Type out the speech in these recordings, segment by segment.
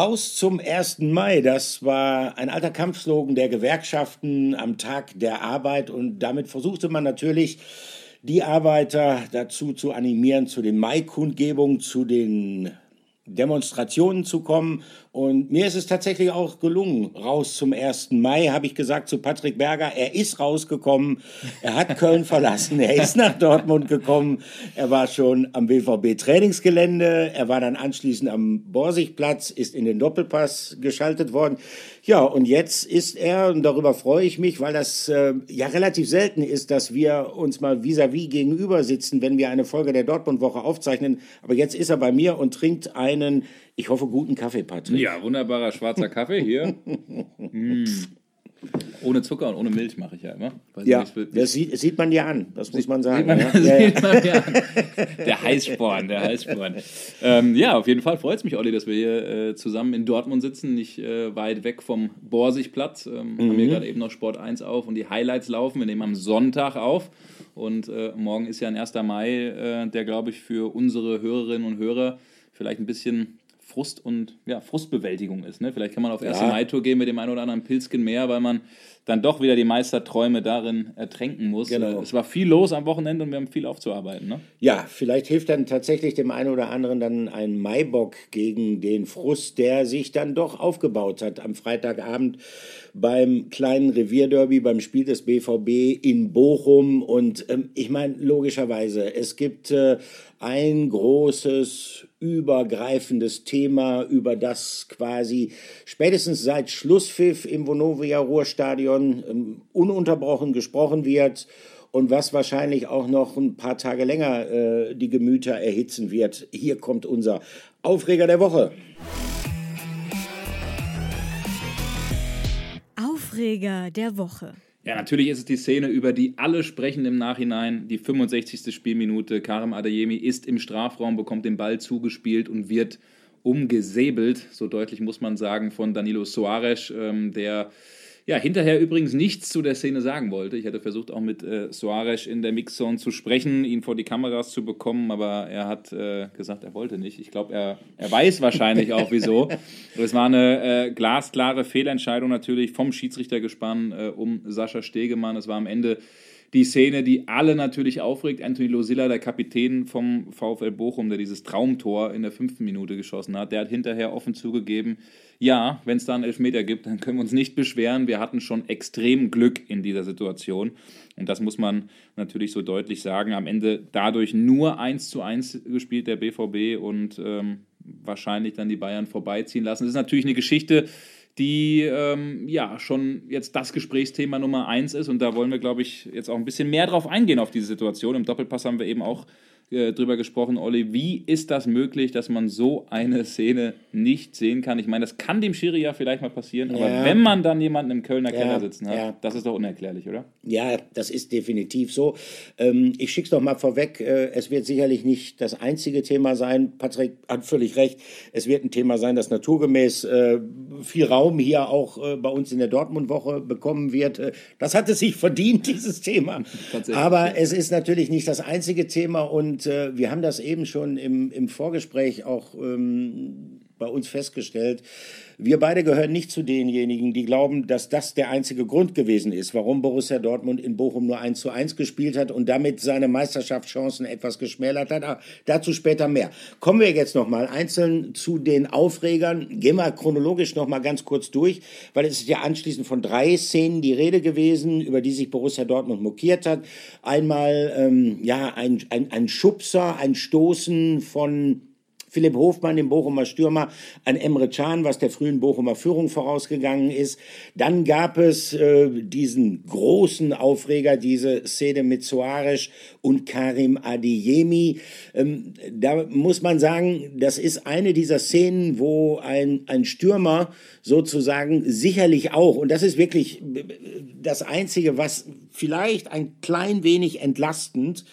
raus zum 1. Mai. Das war ein alter Kampfslogan der Gewerkschaften am Tag der Arbeit und damit versuchte man natürlich, die Arbeiter dazu zu animieren, zu den Mai-Kundgebungen, zu den Demonstrationen zu kommen. Und mir ist es tatsächlich auch gelungen, raus zum 1. Mai, habe ich gesagt zu Patrick Berger. Er ist rausgekommen, er hat Köln verlassen, er ist nach Dortmund gekommen, er war schon am BVB-Trainingsgelände, er war dann anschließend am Borsigplatz, ist in den Doppelpass geschaltet worden. Ja, und jetzt ist er, und darüber freue ich mich, weil das äh, ja relativ selten ist, dass wir uns mal vis-à-vis -vis gegenüber sitzen, wenn wir eine Folge der Dortmund-Woche aufzeichnen. Aber jetzt ist er bei mir und trinkt einen, ich hoffe, guten Kaffee, Patrick. Ja, wunderbarer schwarzer Kaffee hier. mm. Ohne Zucker und ohne Milch mache ich ja immer. Weiß ja, nicht, das sieht, sieht, man dir an, das muss man sagen. Man, ja. sieht man ja an. Der Heißsporn, der Heißsporn. Ähm, ja, auf jeden Fall freut es mich, Olli, dass wir hier äh, zusammen in Dortmund sitzen, nicht äh, weit weg vom Borsigplatz. Ähm, mhm. Haben wir gerade eben noch Sport 1 auf und die Highlights laufen. Wir nehmen am Sonntag auf und äh, morgen ist ja ein 1. Mai, äh, der, glaube ich, für unsere Hörerinnen und Hörer vielleicht ein bisschen Frust und ja, Frustbewältigung ist. Ne? Vielleicht kann man auf erste ja. Mai-Tour gehen mit dem einen oder anderen Pilzchen mehr, weil man dann doch wieder die Meisterträume darin ertränken muss. Genau. Es war viel los am Wochenende und wir haben viel aufzuarbeiten. Ne? Ja, vielleicht hilft dann tatsächlich dem einen oder anderen dann ein Maibock gegen den Frust, der sich dann doch aufgebaut hat am Freitagabend beim kleinen Revierderby, beim Spiel des BVB in Bochum. Und ähm, ich meine, logischerweise, es gibt äh, ein großes, übergreifendes Thema, über das quasi spätestens seit Schlusspfiff im Vonovia Ruhrstadion ähm, ununterbrochen gesprochen wird und was wahrscheinlich auch noch ein paar Tage länger äh, die Gemüter erhitzen wird. Hier kommt unser Aufreger der Woche. Aufreger der Woche. Ja, natürlich ist es die Szene, über die alle sprechen im Nachhinein. Die 65. Spielminute. Karim Adeyemi ist im Strafraum, bekommt den Ball zugespielt und wird umgesäbelt, so deutlich muss man sagen, von Danilo Soares, ähm, der ja, hinterher übrigens nichts zu der Szene sagen wollte. Ich hätte versucht, auch mit äh, Soares in der Mixzone zu sprechen, ihn vor die Kameras zu bekommen, aber er hat äh, gesagt, er wollte nicht. Ich glaube, er, er weiß wahrscheinlich auch, wieso. es war eine äh, glasklare Fehlentscheidung natürlich vom Schiedsrichtergespann äh, um Sascha Stegemann. Es war am Ende die Szene, die alle natürlich aufregt. Anthony Losilla, der Kapitän vom VfL Bochum, der dieses Traumtor in der fünften Minute geschossen hat, der hat hinterher offen zugegeben, ja, wenn es da einen Elfmeter gibt, dann können wir uns nicht beschweren. Wir hatten schon extrem Glück in dieser Situation. Und das muss man natürlich so deutlich sagen. Am Ende dadurch nur 1 zu 1 gespielt, der BVB, und ähm, wahrscheinlich dann die Bayern vorbeiziehen lassen. Das ist natürlich eine Geschichte, die ähm, ja schon jetzt das Gesprächsthema Nummer eins ist. Und da wollen wir, glaube ich, jetzt auch ein bisschen mehr drauf eingehen auf diese Situation. Im Doppelpass haben wir eben auch äh, drüber gesprochen, Olli. Wie ist das möglich, dass man so eine Szene nicht sehen kann? Ich meine, das kann dem Schiri ja vielleicht mal passieren, aber ja. wenn man dann jemanden im Kölner Keller ja, sitzen hat, ja. das ist doch unerklärlich, oder? Ja, das ist definitiv so. Ähm, ich schicke es doch mal vorweg. Äh, es wird sicherlich nicht das einzige Thema sein. Patrick hat völlig recht. Es wird ein Thema sein, das naturgemäß äh, viel Raum hier auch bei uns in der Dortmund-Woche bekommen wird. das hat es sich verdient, dieses Thema. Aber es ist natürlich nicht das einzige Thema und und äh, wir haben das eben schon im, im Vorgespräch auch ähm, bei uns festgestellt. Wir beide gehören nicht zu denjenigen, die glauben, dass das der einzige Grund gewesen ist, warum Borussia Dortmund in Bochum nur 1 zu 1 gespielt hat und damit seine Meisterschaftschancen etwas geschmälert hat. Aber dazu später mehr. Kommen wir jetzt nochmal einzeln zu den Aufregern. Gehen wir chronologisch nochmal ganz kurz durch, weil es ist ja anschließend von drei Szenen die Rede gewesen, über die sich Borussia Dortmund mokiert hat. Einmal ähm, ja, ein, ein, ein Schubser, ein Stoßen von Philipp Hofmann, dem Bochumer Stürmer, an Emre Can, was der frühen Bochumer Führung vorausgegangen ist. Dann gab es äh, diesen großen Aufreger, diese Szene mit Soares und Karim Adeyemi. Ähm, da muss man sagen, das ist eine dieser Szenen, wo ein, ein Stürmer sozusagen sicherlich auch, und das ist wirklich das Einzige, was vielleicht ein klein wenig entlastend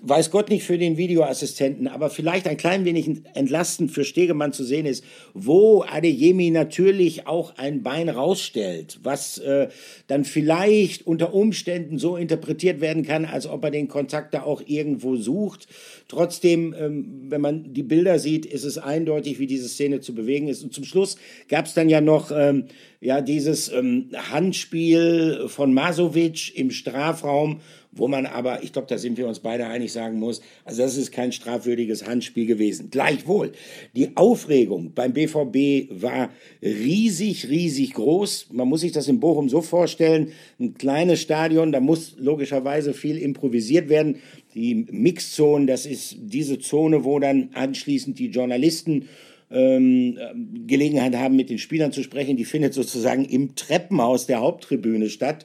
weiß Gott nicht für den Videoassistenten, aber vielleicht ein klein wenig entlastend für Stegemann zu sehen ist, wo Adeyemi natürlich auch ein Bein rausstellt, was äh, dann vielleicht unter Umständen so interpretiert werden kann, als ob er den Kontakt da auch irgendwo sucht. Trotzdem, ähm, wenn man die Bilder sieht, ist es eindeutig, wie diese Szene zu bewegen ist. Und zum Schluss gab es dann ja noch ähm, ja dieses ähm, Handspiel von Masovic im Strafraum, wo man aber, ich glaube, da sind wir uns beide einig, sagen muss, also das ist kein strafwürdiges Handspiel gewesen. Gleichwohl, die Aufregung beim BVB war riesig, riesig groß. Man muss sich das in Bochum so vorstellen, ein kleines Stadion, da muss logischerweise viel improvisiert werden. Die Mixzone, das ist diese Zone, wo dann anschließend die Journalisten ähm, Gelegenheit haben, mit den Spielern zu sprechen. Die findet sozusagen im Treppenhaus der Haupttribüne statt.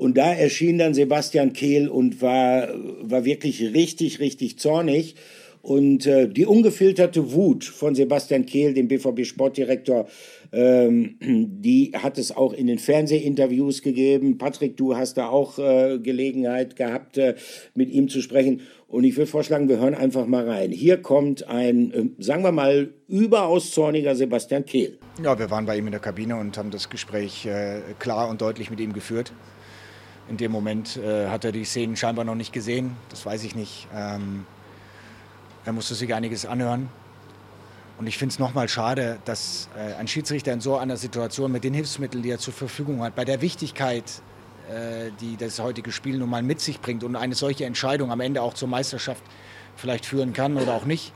Und da erschien dann Sebastian Kehl und war, war wirklich richtig, richtig zornig. Und äh, die ungefilterte Wut von Sebastian Kehl, dem BVB-Sportdirektor, ähm, die hat es auch in den Fernsehinterviews gegeben. Patrick, du hast da auch äh, Gelegenheit gehabt, äh, mit ihm zu sprechen. Und ich würde vorschlagen, wir hören einfach mal rein. Hier kommt ein, äh, sagen wir mal, überaus zorniger Sebastian Kehl. Ja, wir waren bei ihm in der Kabine und haben das Gespräch äh, klar und deutlich mit ihm geführt. In dem Moment äh, hat er die Szenen scheinbar noch nicht gesehen, das weiß ich nicht. Ähm, er musste sich einiges anhören. Und ich finde es nochmal schade, dass äh, ein Schiedsrichter in so einer Situation mit den Hilfsmitteln, die er zur Verfügung hat, bei der Wichtigkeit, äh, die das heutige Spiel nun mal mit sich bringt und eine solche Entscheidung am Ende auch zur Meisterschaft vielleicht führen kann oder auch nicht,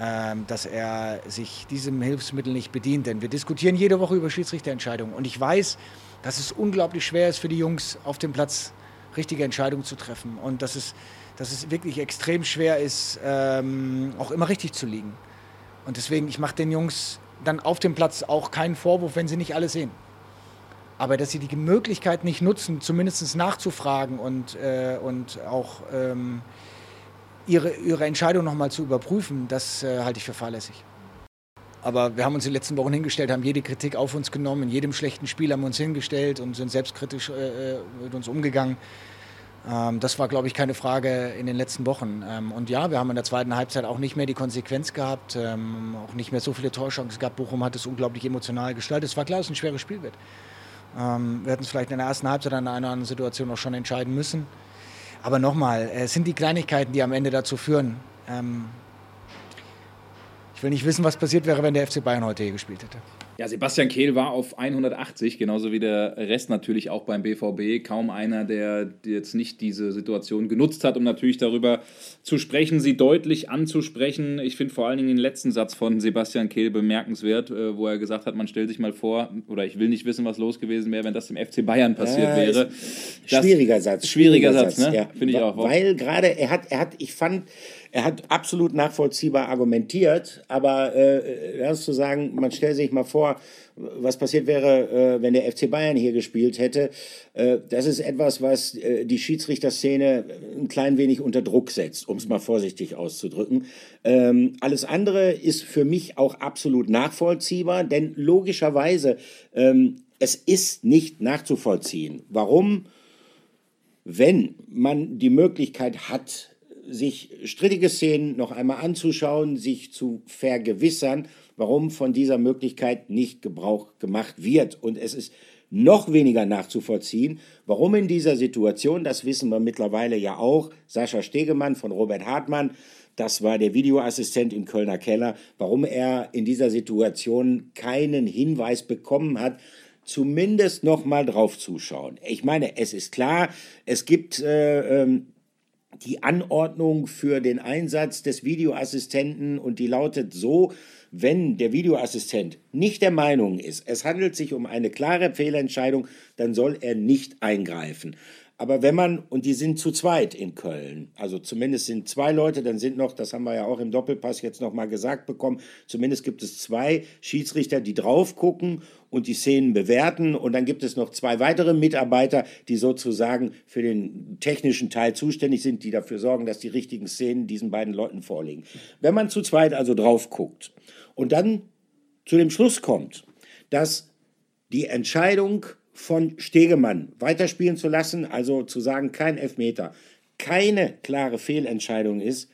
ähm, dass er sich diesem Hilfsmittel nicht bedient. Denn wir diskutieren jede Woche über Schiedsrichterentscheidungen. Und ich weiß, dass es unglaublich schwer ist für die Jungs auf dem Platz, richtige Entscheidungen zu treffen. Und dass es, dass es wirklich extrem schwer ist, ähm, auch immer richtig zu liegen. Und deswegen, ich mache den Jungs dann auf dem Platz auch keinen Vorwurf, wenn sie nicht alles sehen. Aber dass sie die Möglichkeit nicht nutzen, zumindest nachzufragen und, äh, und auch ähm, ihre, ihre Entscheidung nochmal zu überprüfen, das äh, halte ich für fahrlässig. Aber wir haben uns die letzten Wochen hingestellt, haben jede Kritik auf uns genommen. In jedem schlechten Spiel haben wir uns hingestellt und sind selbstkritisch äh, äh, mit uns umgegangen. Ähm, das war, glaube ich, keine Frage in den letzten Wochen. Ähm, und ja, wir haben in der zweiten Halbzeit auch nicht mehr die Konsequenz gehabt, ähm, auch nicht mehr so viele Torchancen gehabt. Bochum hat es unglaublich emotional gestaltet. Es war klar, dass es ein schweres Spiel wird. Ähm, wir hätten es vielleicht in der ersten Halbzeit an einer anderen Situation auch schon entscheiden müssen. Aber nochmal, es sind die Kleinigkeiten, die am Ende dazu führen. Ich will nicht wissen, was passiert wäre, wenn der FC Bayern heute hier gespielt hätte. Ja, Sebastian Kehl war auf 180, genauso wie der Rest natürlich auch beim BVB. Kaum einer, der jetzt nicht diese Situation genutzt hat, um natürlich darüber zu sprechen, sie deutlich anzusprechen. Ich finde vor allen Dingen den letzten Satz von Sebastian Kehl bemerkenswert, äh, wo er gesagt hat, man stellt sich mal vor, oder ich will nicht wissen, was los gewesen wäre, wenn das im FC Bayern passiert äh, wäre. Schwieriger Satz. Schwieriger, schwieriger Satz, Satz, ne? Ja. Finde ich auch. Weil gerade er hat, er hat, ich fand, er hat absolut nachvollziehbar argumentiert, aber äh, ernst zu sagen, man stellt sich mal vor, was passiert wäre, äh, wenn der FC Bayern hier gespielt hätte. Äh, das ist etwas, was äh, die Schiedsrichterszene ein klein wenig unter Druck setzt, um es mal vorsichtig auszudrücken. Ähm, alles andere ist für mich auch absolut nachvollziehbar, denn logischerweise, ähm, es ist nicht nachzuvollziehen. Warum? Wenn man die Möglichkeit hat, sich strittige Szenen noch einmal anzuschauen, sich zu vergewissern, warum von dieser Möglichkeit nicht Gebrauch gemacht wird. Und es ist noch weniger nachzuvollziehen, warum in dieser Situation, das wissen wir mittlerweile ja auch, Sascha Stegemann von Robert Hartmann, das war der Videoassistent im Kölner Keller, warum er in dieser Situation keinen Hinweis bekommen hat, zumindest noch mal drauf zuschauen. Ich meine, es ist klar, es gibt äh, ähm, die Anordnung für den Einsatz des Videoassistenten und die lautet so, wenn der Videoassistent nicht der Meinung ist, es handelt sich um eine klare Fehlentscheidung, dann soll er nicht eingreifen. Aber wenn man, und die sind zu zweit in Köln, also zumindest sind zwei Leute, dann sind noch, das haben wir ja auch im Doppelpass jetzt nochmal gesagt bekommen, zumindest gibt es zwei Schiedsrichter, die drauf gucken und die Szenen bewerten. Und dann gibt es noch zwei weitere Mitarbeiter, die sozusagen für den technischen Teil zuständig sind, die dafür sorgen, dass die richtigen Szenen diesen beiden Leuten vorliegen. Wenn man zu zweit also drauf guckt und dann zu dem Schluss kommt, dass die Entscheidung von Stegemann weiterspielen zu lassen, also zu sagen, kein Elfmeter, keine klare Fehlentscheidung ist,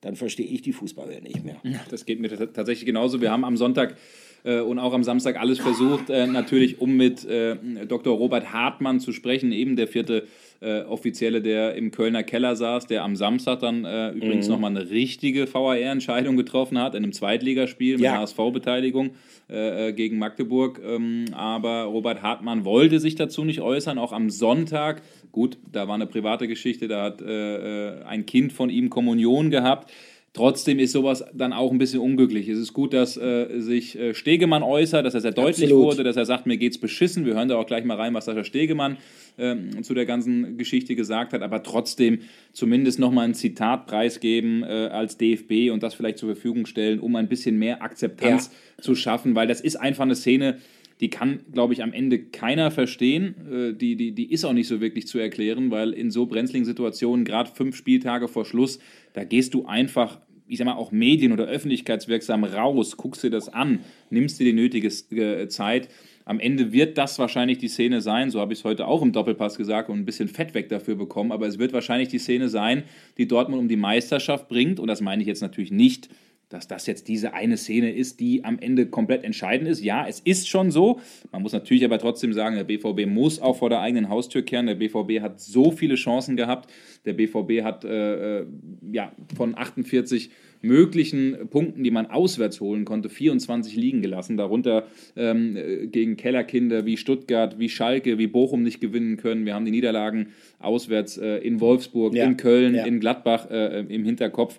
dann verstehe ich die Fußballwelt nicht mehr. Das geht mir tatsächlich genauso. Wir haben am Sonntag äh, und auch am Samstag alles versucht, äh, natürlich um mit äh, Dr. Robert Hartmann zu sprechen, eben der vierte äh, Offizielle, der im Kölner Keller saß, der am Samstag dann äh, übrigens mhm. nochmal eine richtige VAR-Entscheidung getroffen hat, in einem Zweitligaspiel mit ja. HSV-Beteiligung äh, äh, gegen Magdeburg. Ähm, aber Robert Hartmann wollte sich dazu nicht äußern, auch am Sonntag. Gut, da war eine private Geschichte, da hat äh, ein Kind von ihm Kommunion gehabt. Trotzdem ist sowas dann auch ein bisschen unglücklich. Es ist gut, dass äh, sich äh, Stegemann äußert, dass er sehr deutlich Absolut. wurde, dass er sagt, mir geht's beschissen. Wir hören da auch gleich mal rein, was Sascha Stegemann äh, zu der ganzen Geschichte gesagt hat. Aber trotzdem zumindest nochmal ein Zitat preisgeben äh, als DFB und das vielleicht zur Verfügung stellen, um ein bisschen mehr Akzeptanz ja. zu schaffen, weil das ist einfach eine Szene, die kann, glaube ich, am Ende keiner verstehen. Äh, die, die, die ist auch nicht so wirklich zu erklären, weil in so brenzligen Situationen, gerade fünf Spieltage vor Schluss, da gehst du einfach, ich sag mal, auch medien- oder öffentlichkeitswirksam raus, guckst dir das an, nimmst dir die nötige äh, Zeit. Am Ende wird das wahrscheinlich die Szene sein, so habe ich es heute auch im Doppelpass gesagt und ein bisschen Fett weg dafür bekommen, aber es wird wahrscheinlich die Szene sein, die Dortmund um die Meisterschaft bringt. Und das meine ich jetzt natürlich nicht dass das jetzt diese eine Szene ist, die am Ende komplett entscheidend ist. Ja, es ist schon so. Man muss natürlich aber trotzdem sagen, der BVB muss auch vor der eigenen Haustür kehren. Der BVB hat so viele Chancen gehabt. Der BVB hat äh, äh ja, von 48 möglichen Punkten, die man auswärts holen konnte, 24 liegen gelassen. Darunter ähm, gegen Kellerkinder wie Stuttgart, wie Schalke, wie Bochum nicht gewinnen können. Wir haben die Niederlagen auswärts äh, in Wolfsburg, ja. in Köln, ja. in Gladbach äh, im Hinterkopf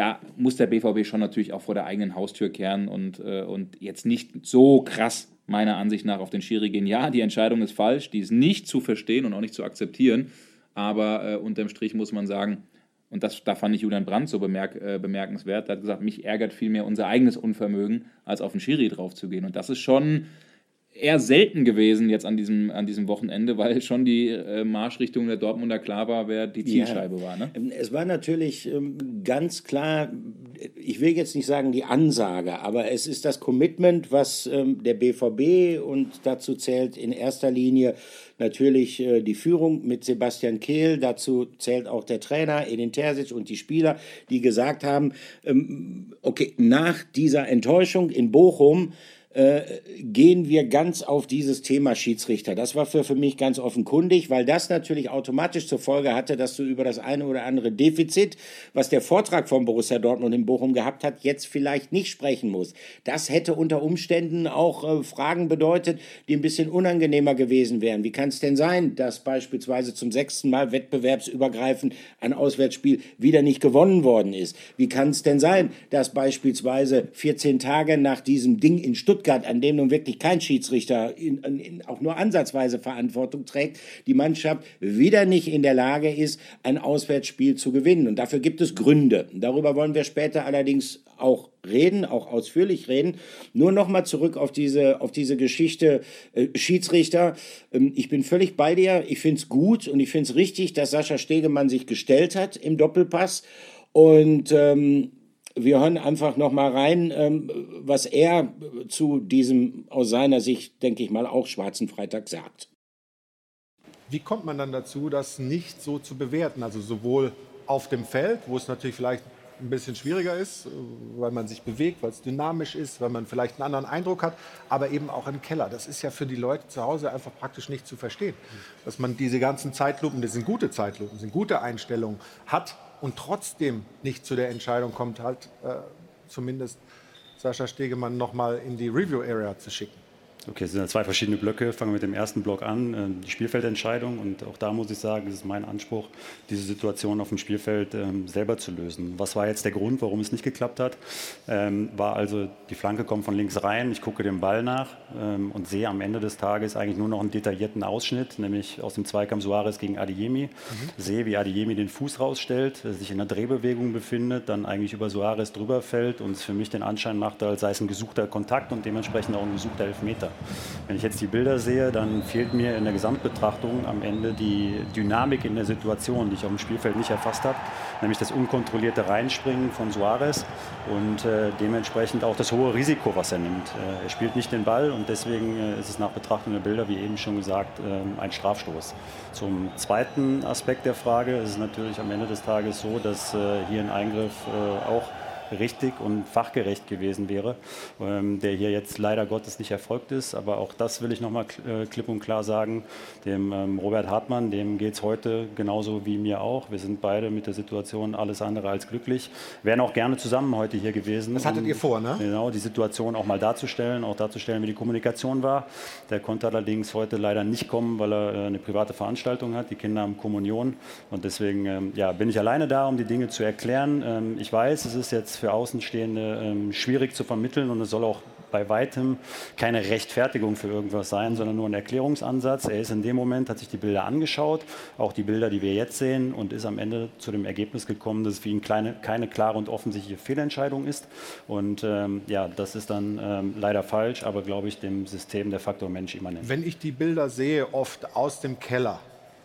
da muss der BVB schon natürlich auch vor der eigenen Haustür kehren und, äh, und jetzt nicht so krass meiner Ansicht nach auf den Schiri gehen. Ja, die Entscheidung ist falsch, die ist nicht zu verstehen und auch nicht zu akzeptieren, aber äh, unterm Strich muss man sagen, und das, da fand ich Julian Brandt so bemerk, äh, bemerkenswert, er hat gesagt, mich ärgert vielmehr unser eigenes Unvermögen, als auf den Schiri draufzugehen. Und das ist schon eher selten gewesen jetzt an diesem, an diesem Wochenende, weil schon die äh, Marschrichtung der Dortmunder klar war, wer die Zielscheibe ja. war. Ne? Ähm, es war natürlich ähm, ganz klar, ich will jetzt nicht sagen die Ansage, aber es ist das Commitment, was ähm, der BVB und dazu zählt in erster Linie natürlich äh, die Führung mit Sebastian Kehl, dazu zählt auch der Trainer Edin Terzic und die Spieler, die gesagt haben, okay, nach dieser Enttäuschung in Bochum, äh, gehen wir ganz auf dieses Thema Schiedsrichter. Das war für, für mich ganz offenkundig, weil das natürlich automatisch zur Folge hatte, dass du über das eine oder andere Defizit, was der Vortrag von Borussia Dortmund in Bochum gehabt hat, jetzt vielleicht nicht sprechen musst. Das hätte unter Umständen auch äh, Fragen bedeutet, die ein bisschen unangenehmer gewesen wären. Wie kann es denn sein, dass beispielsweise zum sechsten Mal wettbewerbsübergreifend ein Auswärtsspiel wieder nicht gewonnen worden ist? Wie kann es denn sein, dass beispielsweise 14 Tage nach diesem Ding in Stuttgart Stuttgart, an dem nun wirklich kein Schiedsrichter in, in, auch nur ansatzweise Verantwortung trägt, die Mannschaft wieder nicht in der Lage ist, ein Auswärtsspiel zu gewinnen. Und dafür gibt es Gründe. Darüber wollen wir später allerdings auch reden, auch ausführlich reden. Nur noch mal zurück auf diese, auf diese Geschichte äh, Schiedsrichter. Ähm, ich bin völlig bei dir. Ich finde es gut und ich finde es richtig, dass Sascha Stegemann sich gestellt hat im Doppelpass. Und ähm, wir hören einfach noch mal rein, ähm, was er zu diesem aus seiner Sicht, denke ich mal, auch schwarzen Freitag sagt. Wie kommt man dann dazu, das nicht so zu bewerten? Also sowohl auf dem Feld, wo es natürlich vielleicht ein bisschen schwieriger ist, weil man sich bewegt, weil es dynamisch ist, weil man vielleicht einen anderen Eindruck hat, aber eben auch im Keller. Das ist ja für die Leute zu Hause einfach praktisch nicht zu verstehen, dass man diese ganzen Zeitlupen, das sind gute Zeitlupen, das sind gute Einstellungen hat und trotzdem nicht zu der Entscheidung kommt, halt äh, zumindest Sascha Stegemann nochmal in die Review-Area zu schicken. Okay, es sind zwei verschiedene Blöcke. Fangen wir mit dem ersten Block an, äh, die Spielfeldentscheidung. Und auch da muss ich sagen, es ist mein Anspruch, diese Situation auf dem Spielfeld ähm, selber zu lösen. Was war jetzt der Grund, warum es nicht geklappt hat? Ähm, war also, die Flanke kommt von links rein, ich gucke dem Ball nach ähm, und sehe am Ende des Tages eigentlich nur noch einen detaillierten Ausschnitt, nämlich aus dem Zweikampf Suarez gegen Adiemi. Mhm. Sehe, wie Adiemi den Fuß rausstellt, sich in einer Drehbewegung befindet, dann eigentlich über Suarez drüber fällt und es für mich den Anschein machte, als sei es ein gesuchter Kontakt und dementsprechend auch ein gesuchter Elfmeter. Wenn ich jetzt die Bilder sehe, dann fehlt mir in der Gesamtbetrachtung am Ende die Dynamik in der Situation, die ich auf dem Spielfeld nicht erfasst habe, nämlich das unkontrollierte Reinspringen von Suarez und äh, dementsprechend auch das hohe Risiko, was er nimmt. Äh, er spielt nicht den Ball und deswegen äh, ist es nach Betrachtung der Bilder, wie eben schon gesagt, ähm, ein Strafstoß. Zum zweiten Aspekt der Frage ist es natürlich am Ende des Tages so, dass äh, hier ein Eingriff äh, auch richtig und fachgerecht gewesen wäre, ähm, der hier jetzt leider Gottes nicht erfolgt ist. Aber auch das will ich nochmal äh, klipp und klar sagen. Dem ähm, Robert Hartmann, dem geht es heute genauso wie mir auch. Wir sind beide mit der Situation alles andere als glücklich. Wären auch gerne zusammen heute hier gewesen. Das hattet um, ihr vor, ne? Genau, die Situation auch mal darzustellen, auch darzustellen, wie die Kommunikation war. Der konnte allerdings heute leider nicht kommen, weil er äh, eine private Veranstaltung hat. Die Kinder haben Kommunion. Und deswegen ähm, ja, bin ich alleine da, um die Dinge zu erklären. Ähm, ich weiß, es ist jetzt für Außenstehende ähm, schwierig zu vermitteln und es soll auch bei weitem keine Rechtfertigung für irgendwas sein, sondern nur ein Erklärungsansatz. Er ist in dem Moment, hat sich die Bilder angeschaut, auch die Bilder, die wir jetzt sehen, und ist am Ende zu dem Ergebnis gekommen, dass es für ihn kleine, keine klare und offensichtliche Fehlentscheidung ist. Und ähm, ja, das ist dann ähm, leider falsch, aber glaube ich dem System der Faktor Mensch immanent. Wenn ich die Bilder sehe, oft aus dem Keller,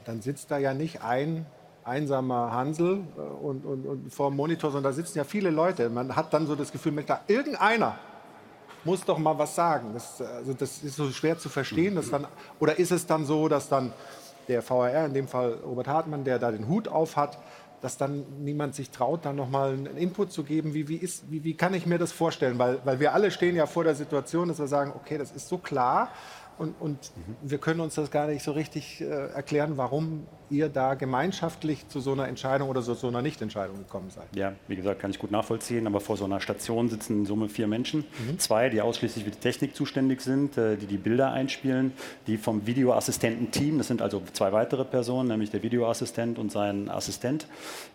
dann sitzt da ja nicht ein einsamer Hansel äh, und, und, und vor dem Monitor, sondern da sitzen ja viele Leute. Man hat dann so das Gefühl, da irgendeiner muss doch mal was sagen. Das, also das ist so schwer zu verstehen. Dass dann, oder ist es dann so, dass dann der VRR, in dem Fall Robert Hartmann, der da den Hut auf hat, dass dann niemand sich traut, da nochmal einen Input zu geben. Wie, wie, ist, wie, wie kann ich mir das vorstellen? Weil, weil wir alle stehen ja vor der Situation, dass wir sagen, okay, das ist so klar und, und mhm. wir können uns das gar nicht so richtig äh, erklären, warum ihr da gemeinschaftlich zu so einer Entscheidung oder so, so einer Nichtentscheidung gekommen seid. Ja, wie gesagt, kann ich gut nachvollziehen, aber vor so einer Station sitzen in Summe vier Menschen. Mhm. Zwei, die ausschließlich für die Technik zuständig sind, äh, die die Bilder einspielen, die vom Videoassistenten-Team, das sind also zwei weitere Personen, nämlich der Videoassistent und sein Assistent,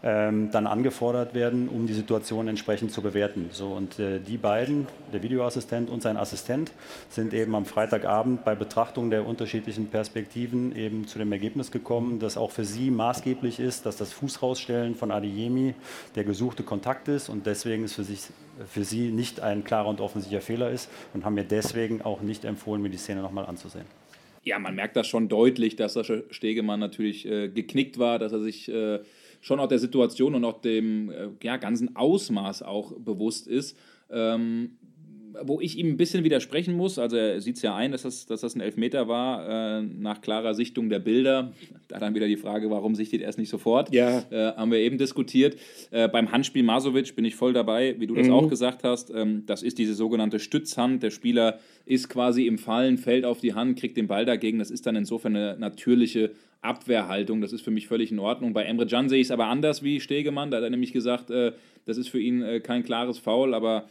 ähm, dann angefordert werden, um die Situation entsprechend zu bewerten. So, und äh, die beiden, der Videoassistent und sein Assistent, sind eben am Freitagabend bei Betrachtung der unterschiedlichen Perspektiven eben zu dem Ergebnis gekommen, dass auch für sie maßgeblich ist, dass das Fußrausstellen von Adeyemi der gesuchte Kontakt ist und deswegen ist für, sich, für sie nicht ein klarer und offensichtlicher Fehler ist und haben mir deswegen auch nicht empfohlen, mir die Szene nochmal anzusehen. Ja, man merkt das schon deutlich, dass Sascha Stegemann natürlich äh, geknickt war, dass er sich äh, schon auch der Situation und auch dem äh, ja, ganzen Ausmaß auch bewusst ist. Ähm, wo ich ihm ein bisschen widersprechen muss, also er sieht es ja ein, dass das, dass das ein Elfmeter war, äh, nach klarer Sichtung der Bilder. Da dann wieder die Frage, warum sichtet er es nicht sofort? Ja. Äh, haben wir eben diskutiert. Äh, beim Handspiel Masovic bin ich voll dabei, wie du das mhm. auch gesagt hast. Ähm, das ist diese sogenannte Stützhand. Der Spieler ist quasi im Fallen, fällt auf die Hand, kriegt den Ball dagegen. Das ist dann insofern eine natürliche Abwehrhaltung. Das ist für mich völlig in Ordnung. Bei Emre Can sehe ich es aber anders wie Stegemann. Da hat er nämlich gesagt, äh, das ist für ihn äh, kein klares Foul, aber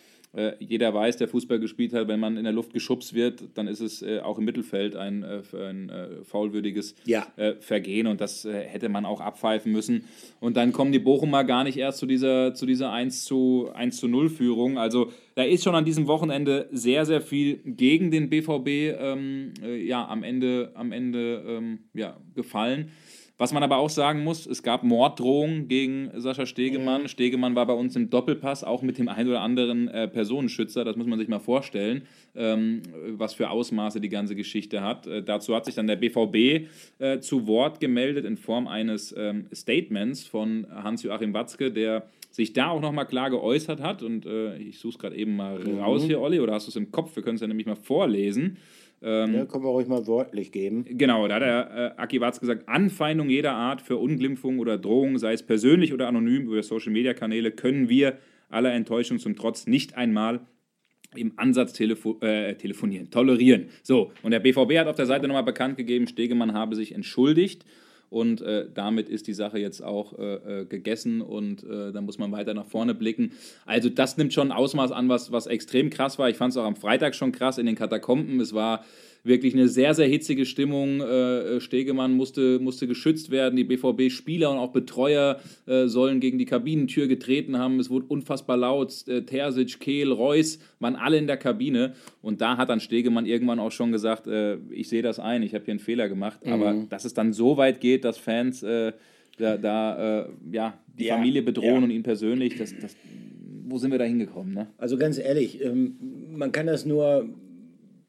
jeder weiß, der Fußball gespielt hat, wenn man in der Luft geschubst wird, dann ist es äh, auch im Mittelfeld ein, äh, ein äh, faulwürdiges ja. Äh, Vergehen und das äh, hätte man auch abpfeifen müssen. Und dann kommen die Bochumer gar nicht erst zu dieser, zu dieser 1 zu, 1 zu 0 Führung. Also da ist schon an diesem Wochenende sehr, sehr viel gegen den BVB ähm, ja, am Ende, am Ende ähm, ja, gefallen. Was man aber auch sagen muss, es gab Morddrohungen gegen Sascha Stegemann. Mhm. Stegemann war bei uns im Doppelpass, auch mit dem ein oder anderen äh, Personenschützer. Das muss man sich mal vorstellen, ähm, was für Ausmaße die ganze Geschichte hat. Äh, dazu hat sich dann der BVB äh, zu Wort gemeldet in Form eines ähm, Statements von Hans-Joachim Watzke, der sich da auch nochmal klar geäußert hat. Und äh, ich suche es gerade eben mal mhm. raus hier, Olli, oder hast du es im Kopf? Wir können es ja nämlich mal vorlesen. Ähm, ja, können wir ruhig mal wörtlich geben. Genau, da hat der äh, Aki Watz gesagt, Anfeindung jeder Art für Unglimpfung oder Drohung, sei es persönlich oder anonym über Social-Media-Kanäle, können wir aller Enttäuschung zum Trotz nicht einmal im Ansatz telefo äh, telefonieren, tolerieren. So, und der BVB hat auf der Seite nochmal bekannt gegeben, Stegemann habe sich entschuldigt und äh, damit ist die Sache jetzt auch äh, äh gegessen und äh, da muss man weiter nach vorne blicken. Also das nimmt schon ein Ausmaß an, was, was extrem krass war. Ich fand es auch am Freitag schon krass in den Katakomben. Es war wirklich eine sehr, sehr hitzige Stimmung. Äh, äh Stegemann musste, musste geschützt werden. Die BVB-Spieler und auch Betreuer äh, sollen gegen die Kabinentür getreten haben. Es wurde unfassbar laut. Terzic, Kehl, Reus waren alle in der Kabine. Und da hat dann Stegemann irgendwann auch schon gesagt, ich sehe das ein, ich habe hier einen Fehler gemacht. Mhm. Aber dass es dann so weit geht, dass Fans äh, da, da ja, die ja, Familie bedrohen ja. und ihn persönlich, das, das, wo sind wir da hingekommen? Ne? Also ganz ehrlich, ähm, man kann das nur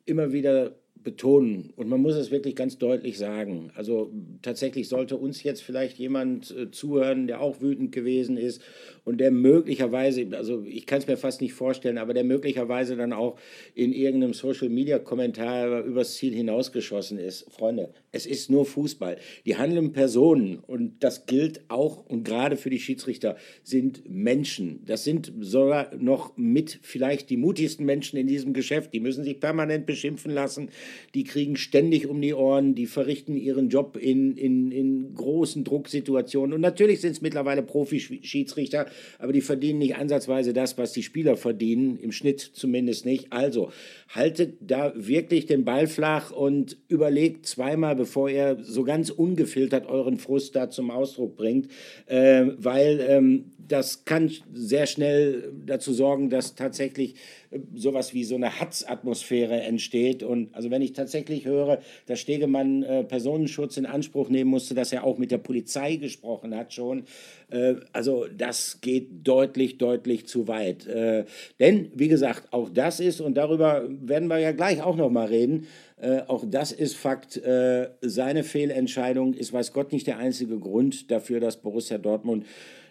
immer wieder betonen und man muss es wirklich ganz deutlich sagen. Also tatsächlich sollte uns jetzt vielleicht jemand äh, zuhören, der auch wütend gewesen ist und der möglicherweise, also ich kann es mir fast nicht vorstellen, aber der möglicherweise dann auch in irgendeinem Social-Media-Kommentar übers Ziel hinausgeschossen ist. Freunde, es ist nur Fußball. Die handelnden Personen, und das gilt auch und gerade für die Schiedsrichter, sind Menschen. Das sind sogar noch mit vielleicht die mutigsten Menschen in diesem Geschäft. Die müssen sich permanent beschimpfen lassen. Die kriegen ständig um die Ohren. Die verrichten ihren Job in, in, in großen Drucksituationen. Und natürlich sind es mittlerweile Profi-Schiedsrichter, aber die verdienen nicht ansatzweise das, was die Spieler verdienen, im Schnitt zumindest nicht. Also haltet da wirklich den Ball flach und überlegt zweimal, bevor ihr so ganz ungefiltert euren Frust da zum Ausdruck bringt, äh, weil ähm, das kann sehr schnell dazu sorgen, dass tatsächlich äh, sowas wie so eine Hatzatmosphäre entsteht. Und also wenn ich tatsächlich höre, dass Stegemann äh, Personenschutz in Anspruch nehmen musste, dass er auch mit der Polizei gesprochen hat schon, äh, also das geht deutlich, deutlich zu weit. Äh, denn, wie gesagt, auch das ist, und darüber werden wir ja gleich auch noch mal reden, äh, auch das ist Fakt. Äh, seine Fehlentscheidung ist, weiß Gott, nicht der einzige Grund dafür, dass Borussia Dortmund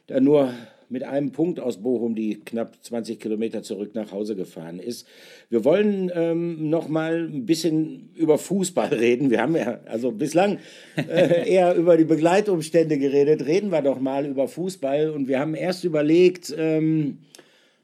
da nur mit einem Punkt aus Bochum die knapp 20 Kilometer zurück nach Hause gefahren ist. Wir wollen ähm, noch mal ein bisschen über Fußball reden. Wir haben ja also bislang äh, eher über die Begleitumstände geredet. Reden wir doch mal über Fußball. Und wir haben erst überlegt, ähm,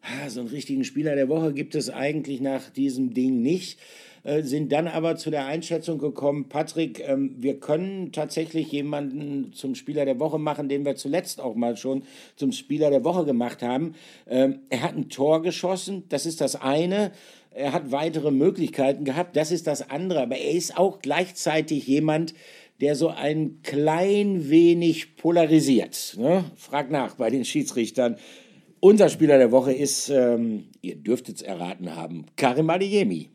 ah, so einen richtigen Spieler der Woche gibt es eigentlich nach diesem Ding nicht. Äh, sind dann aber zu der Einschätzung gekommen, Patrick, ähm, wir können tatsächlich jemanden zum Spieler der Woche machen, den wir zuletzt auch mal schon zum Spieler der Woche gemacht haben. Ähm, er hat ein Tor geschossen, das ist das eine. Er hat weitere Möglichkeiten gehabt, das ist das andere. Aber er ist auch gleichzeitig jemand, der so ein klein wenig polarisiert. Ne? Frag nach bei den Schiedsrichtern. Unser Spieler der Woche ist, ähm, ihr dürftet es erraten haben, Karim Adeyemi.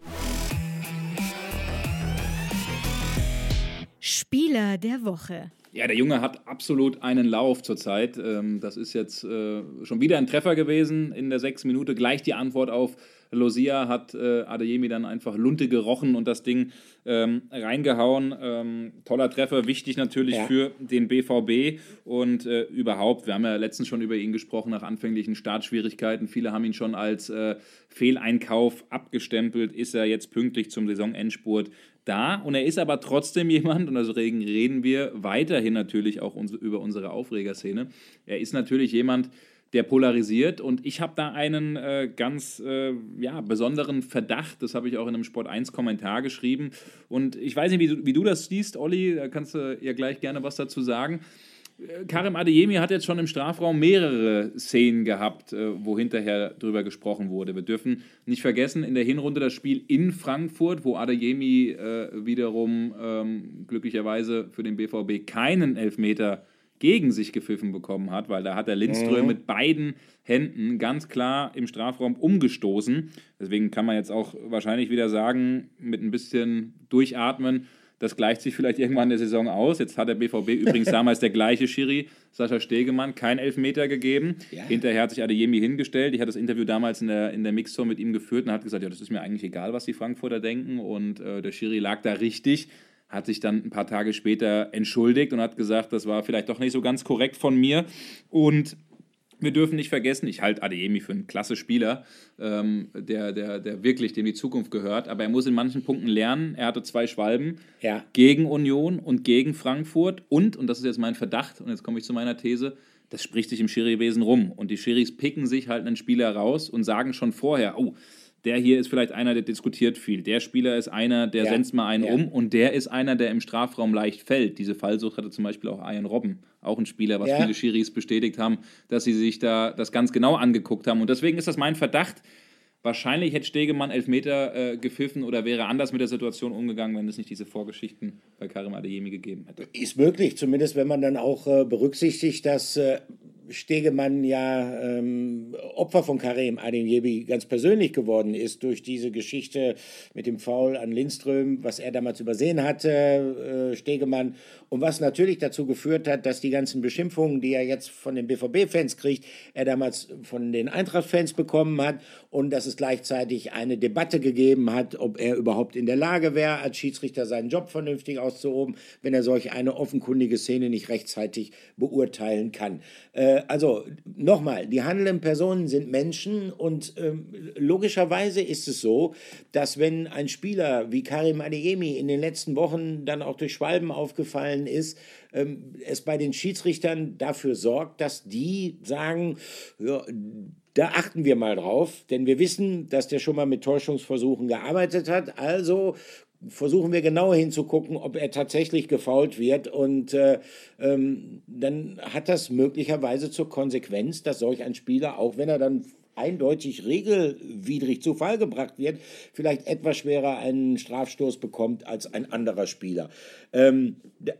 Spieler der Woche. Ja, der Junge hat absolut einen Lauf zurzeit. Ähm, das ist jetzt äh, schon wieder ein Treffer gewesen in der sechs Minute. Gleich die Antwort auf Losia hat äh, Adeyemi dann einfach Lunte gerochen und das Ding ähm, reingehauen. Ähm, toller Treffer, wichtig natürlich ja. für den BVB und äh, überhaupt. Wir haben ja letztens schon über ihn gesprochen nach anfänglichen Startschwierigkeiten. Viele haben ihn schon als Fehleinkauf abgestempelt. Ist er jetzt pünktlich zum Saisonendspurt da und er ist aber trotzdem jemand, und deswegen reden wir weiterhin natürlich auch über unsere Aufregerszene. Er ist natürlich jemand, der polarisiert und ich habe da einen äh, ganz äh, ja, besonderen Verdacht, das habe ich auch in einem Sport 1 Kommentar geschrieben und ich weiß nicht, wie du, wie du das siehst, Olli, da kannst du ja gleich gerne was dazu sagen. Karim Adeyemi hat jetzt schon im Strafraum mehrere Szenen gehabt, äh, wo hinterher drüber gesprochen wurde. Wir dürfen nicht vergessen, in der Hinrunde das Spiel in Frankfurt, wo Adeyemi äh, wiederum ähm, glücklicherweise für den BVB keinen Elfmeter gegen sich gepfiffen bekommen hat, weil da hat der Lindström mhm. mit beiden Händen ganz klar im Strafraum umgestoßen. Deswegen kann man jetzt auch wahrscheinlich wieder sagen, mit ein bisschen Durchatmen, das gleicht sich vielleicht irgendwann in der Saison aus. Jetzt hat der BVB übrigens damals der gleiche Schiri, Sascha Stegemann, kein Elfmeter gegeben. Ja. Hinterher hat sich Adeyemi hingestellt. Ich hatte das Interview damals in der, in der Mixzone mit ihm geführt und hat gesagt, ja, das ist mir eigentlich egal, was die Frankfurter denken. Und äh, der Schiri lag da richtig hat sich dann ein paar Tage später entschuldigt und hat gesagt, das war vielleicht doch nicht so ganz korrekt von mir. Und wir dürfen nicht vergessen, ich halte Adeyemi für einen klasse Spieler, ähm, der, der, der wirklich dem die Zukunft gehört, aber er muss in manchen Punkten lernen. Er hatte zwei Schwalben ja. gegen Union und gegen Frankfurt und, und das ist jetzt mein Verdacht, und jetzt komme ich zu meiner These, das spricht sich im Schiri-Wesen rum. Und die Schiris picken sich halt einen Spieler raus und sagen schon vorher, oh, der hier ist vielleicht einer, der diskutiert viel. Der Spieler ist einer, der ja. senzt mal einen ja. um und der ist einer, der im Strafraum leicht fällt. Diese Fallsucht hatte zum Beispiel auch Ian Robben, auch ein Spieler, was ja. viele Schiris bestätigt haben, dass sie sich da das ganz genau angeguckt haben. Und deswegen ist das mein Verdacht. Wahrscheinlich hätte Stegemann Elfmeter äh, gepfiffen oder wäre anders mit der Situation umgegangen, wenn es nicht diese Vorgeschichten bei Karim Adeyemi gegeben hätte. Ist möglich, zumindest wenn man dann auch äh, berücksichtigt, dass äh, Stegemann ja ähm, Opfer von Karim Adeyemi ganz persönlich geworden ist durch diese Geschichte mit dem Foul an Lindström, was er damals übersehen hatte, äh, Stegemann, und was natürlich dazu geführt hat, dass die ganzen Beschimpfungen, die er jetzt von den BVB-Fans kriegt, er damals von den Eintracht-Fans bekommen hat und dass es gleichzeitig eine Debatte gegeben hat, ob er überhaupt in der Lage wäre, als Schiedsrichter seinen Job vernünftig auszuhoben, wenn er solch eine offenkundige Szene nicht rechtzeitig beurteilen kann. Äh, also nochmal, die handelnden Personen sind Menschen und ähm, logischerweise ist es so, dass wenn ein Spieler wie Karim Adeyemi in den letzten Wochen dann auch durch Schwalben aufgefallen ist, ähm, es bei den Schiedsrichtern dafür sorgt, dass die sagen, ja, da achten wir mal drauf, denn wir wissen, dass der schon mal mit Täuschungsversuchen gearbeitet hat. Also versuchen wir genauer hinzugucken, ob er tatsächlich gefault wird. Und äh, ähm, dann hat das möglicherweise zur Konsequenz, dass solch ein Spieler, auch wenn er dann eindeutig regelwidrig zu Fall gebracht wird, vielleicht etwas schwerer einen Strafstoß bekommt als ein anderer Spieler. Ähm,